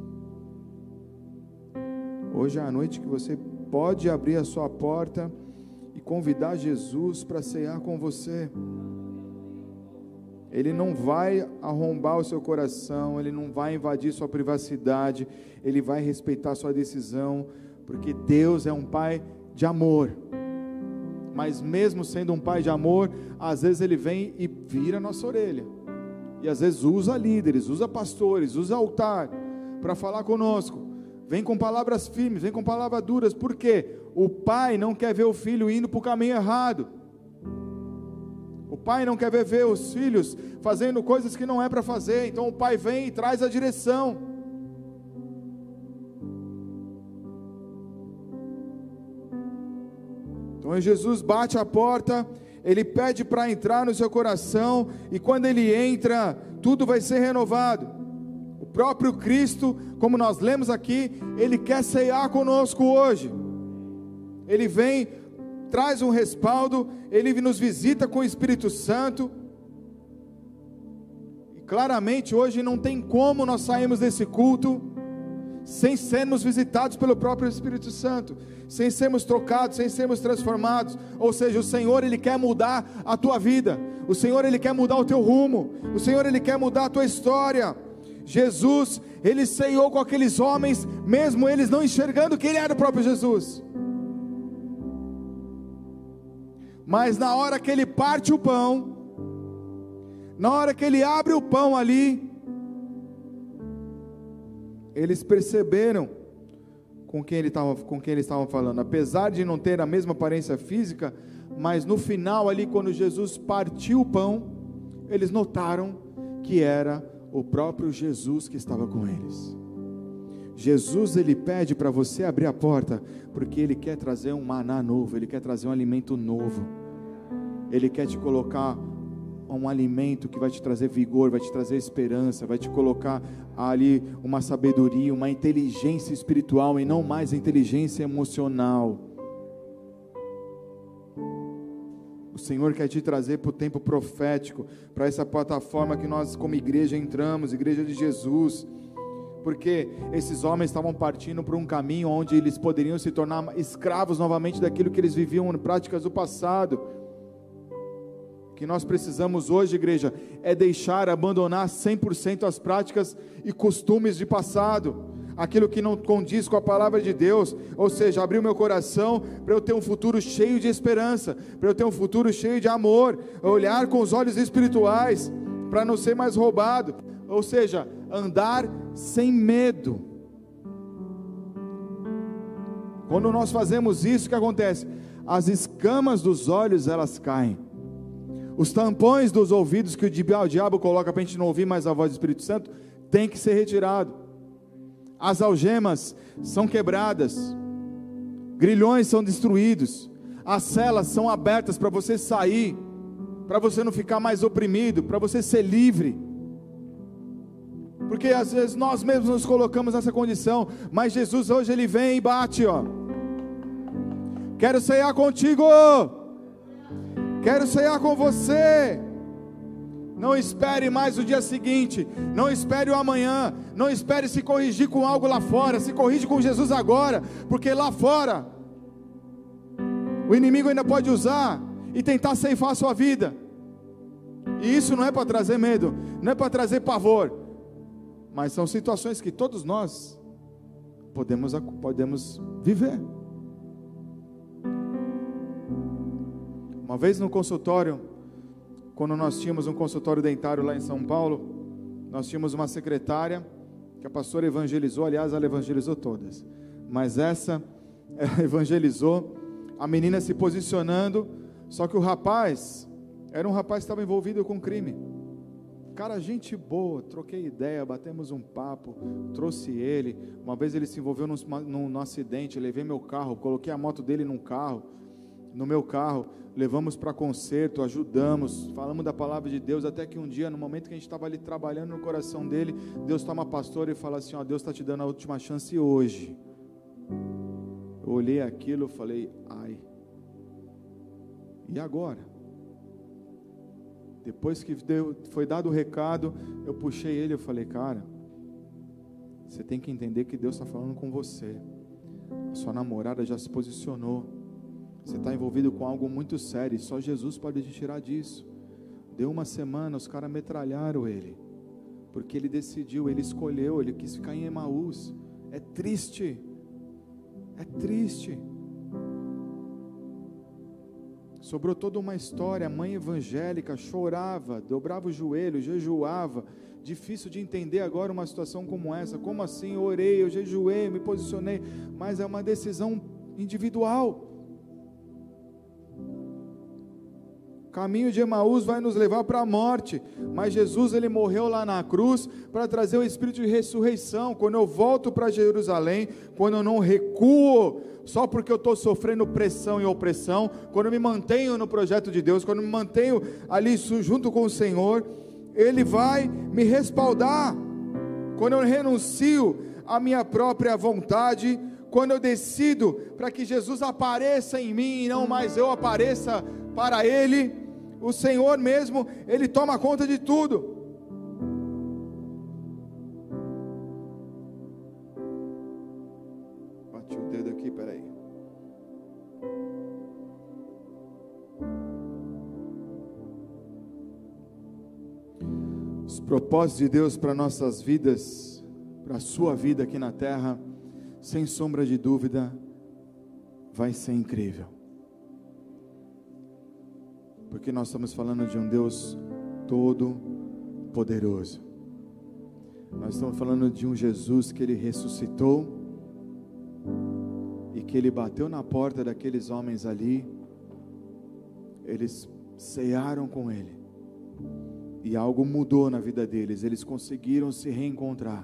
Hoje é a noite que você pode abrir a sua porta e convidar Jesus para ceiar com você. Ele não vai arrombar o seu coração, ele não vai invadir sua privacidade, ele vai respeitar sua decisão, porque Deus é um pai de amor. Mas mesmo sendo um pai de amor, às vezes ele vem e vira nossa orelha. E às vezes usa líderes, usa pastores, usa altar para falar conosco. Vem com palavras firmes, vem com palavras duras, porque o pai não quer ver o filho indo para o caminho errado. O pai não quer ver, ver os filhos fazendo coisas que não é para fazer, então o pai vem e traz a direção. Então Jesus bate a porta, ele pede para entrar no seu coração, e quando ele entra, tudo vai ser renovado. O próprio Cristo, como nós lemos aqui, ele quer ceiar conosco hoje. Ele vem, traz um respaldo, ele nos visita com o Espírito Santo. E claramente hoje não tem como nós sairmos desse culto sem sermos visitados pelo próprio Espírito Santo, sem sermos trocados, sem sermos transformados. Ou seja, o Senhor ele quer mudar a tua vida. O Senhor ele quer mudar o teu rumo. O Senhor ele quer mudar a tua história. Jesus, ele ceiou com aqueles homens, mesmo eles não enxergando que ele era o próprio Jesus. Mas na hora que ele parte o pão, na hora que ele abre o pão ali, eles perceberam com quem ele estava com quem eles estavam falando, apesar de não ter a mesma aparência física, mas no final ali quando Jesus partiu o pão, eles notaram que era o próprio Jesus que estava com eles. Jesus ele pede para você abrir a porta, porque ele quer trazer um maná novo, ele quer trazer um alimento novo. Ele quer te colocar um alimento que vai te trazer vigor, vai te trazer esperança, vai te colocar ali uma sabedoria, uma inteligência espiritual e não mais inteligência emocional. O Senhor quer te trazer para o tempo profético, para essa plataforma que nós, como igreja, entramos, igreja de Jesus, porque esses homens estavam partindo para um caminho onde eles poderiam se tornar escravos novamente daquilo que eles viviam em práticas do passado que nós precisamos hoje, igreja, é deixar, abandonar 100% as práticas e costumes de passado, aquilo que não condiz com a palavra de Deus, ou seja, abrir o meu coração para eu ter um futuro cheio de esperança, para eu ter um futuro cheio de amor, olhar com os olhos espirituais, para não ser mais roubado, ou seja, andar sem medo. Quando nós fazemos isso, o que acontece? As escamas dos olhos elas caem os tampões dos ouvidos que o diabo coloca para a gente não ouvir mais a voz do Espírito Santo, tem que ser retirado. As algemas são quebradas, grilhões são destruídos, as celas são abertas para você sair, para você não ficar mais oprimido, para você ser livre. Porque às vezes nós mesmos nos colocamos nessa condição, mas Jesus hoje ele vem e bate, ó. Quero ceiar contigo. Quero ceiar com você. Não espere mais o dia seguinte, não espere o amanhã, não espere se corrigir com algo lá fora, se corrige com Jesus agora, porque lá fora o inimigo ainda pode usar e tentar ceifar a sua vida. E isso não é para trazer medo, não é para trazer pavor, mas são situações que todos nós podemos, podemos viver. Uma vez no consultório, quando nós tínhamos um consultório dentário lá em São Paulo, nós tínhamos uma secretária que a pastora evangelizou, aliás, ela evangelizou todas, mas essa <laughs> ela evangelizou, a menina se posicionando, só que o rapaz era um rapaz que estava envolvido com crime. Cara, gente boa, troquei ideia, batemos um papo, trouxe ele. Uma vez ele se envolveu num, num, num acidente, levei meu carro, coloquei a moto dele num carro no meu carro, levamos para concerto, ajudamos, falamos da palavra de Deus, até que um dia, no momento que a gente estava ali trabalhando no coração dele, Deus toma pastor e fala assim: ó, Deus está te dando a última chance hoje. Eu olhei aquilo e falei, ai. E agora? Depois que deu, foi dado o recado, eu puxei ele e falei, cara, você tem que entender que Deus está falando com você. A sua namorada já se posicionou. Você está envolvido com algo muito sério, só Jesus pode te tirar disso. Deu uma semana, os caras metralharam ele, porque ele decidiu, ele escolheu, ele quis ficar em Emaús. É triste, É triste. Sobrou toda uma história. A mãe evangélica chorava, dobrava o joelho, jejuava. Difícil de entender agora uma situação como essa. Como assim? Eu orei, eu jejuei, me posicionei. Mas é uma decisão individual. Caminho de Emaús vai nos levar para a morte, mas Jesus ele morreu lá na cruz para trazer o espírito de ressurreição. Quando eu volto para Jerusalém, quando eu não recuo só porque eu estou sofrendo pressão e opressão, quando eu me mantenho no projeto de Deus, quando eu me mantenho ali junto com o Senhor, Ele vai me respaldar. Quando eu renuncio à minha própria vontade, quando eu decido para que Jesus apareça em mim e não mais eu apareça para Ele, o Senhor mesmo, Ele toma conta de tudo. Bati o dedo aqui, peraí. Os propósitos de Deus para nossas vidas, para a sua vida aqui na terra, sem sombra de dúvida, vai ser incrível porque nós estamos falando de um Deus todo poderoso. Nós estamos falando de um Jesus que ele ressuscitou e que ele bateu na porta daqueles homens ali. Eles cearam com ele. E algo mudou na vida deles, eles conseguiram se reencontrar.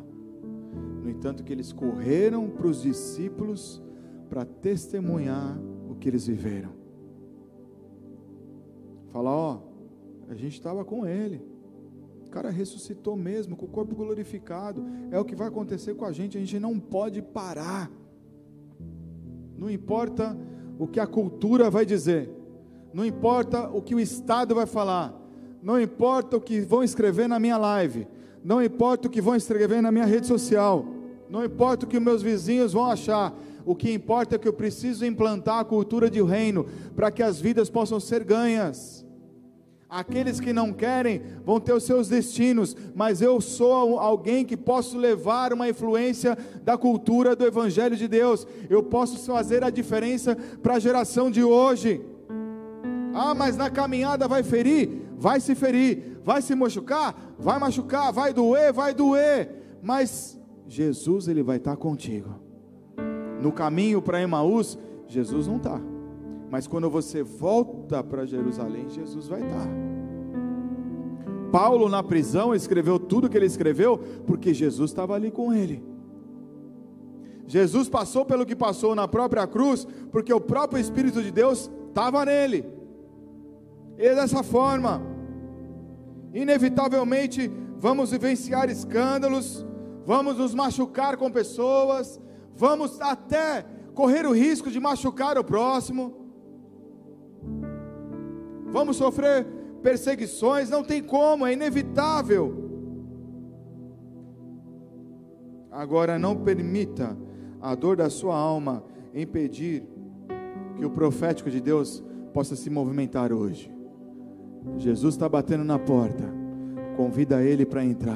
No entanto, que eles correram para os discípulos para testemunhar o que eles viveram. Falar, ó, a gente estava com ele. O cara ressuscitou mesmo, com o corpo glorificado. É o que vai acontecer com a gente. A gente não pode parar. Não importa o que a cultura vai dizer. Não importa o que o Estado vai falar. Não importa o que vão escrever na minha live. Não importa o que vão escrever na minha rede social. Não importa o que meus vizinhos vão achar. O que importa é que eu preciso implantar a cultura de reino para que as vidas possam ser ganhas. Aqueles que não querem vão ter os seus destinos, mas eu sou alguém que posso levar uma influência da cultura do Evangelho de Deus. Eu posso fazer a diferença para a geração de hoje. Ah, mas na caminhada vai ferir? Vai se ferir. Vai se machucar? Vai machucar. Vai doer? Vai doer. Mas Jesus, Ele vai estar contigo. No caminho para Emaús, Jesus não está. Mas quando você volta para Jerusalém, Jesus vai estar. Paulo na prisão escreveu tudo que ele escreveu porque Jesus estava ali com ele. Jesus passou pelo que passou na própria cruz porque o próprio Espírito de Deus estava nele. E dessa forma, inevitavelmente vamos vivenciar escândalos, vamos nos machucar com pessoas, vamos até correr o risco de machucar o próximo vamos sofrer perseguições, não tem como, é inevitável. Agora não permita a dor da sua alma impedir que o profético de Deus possa se movimentar hoje. Jesus está batendo na porta, convida ele para entrar.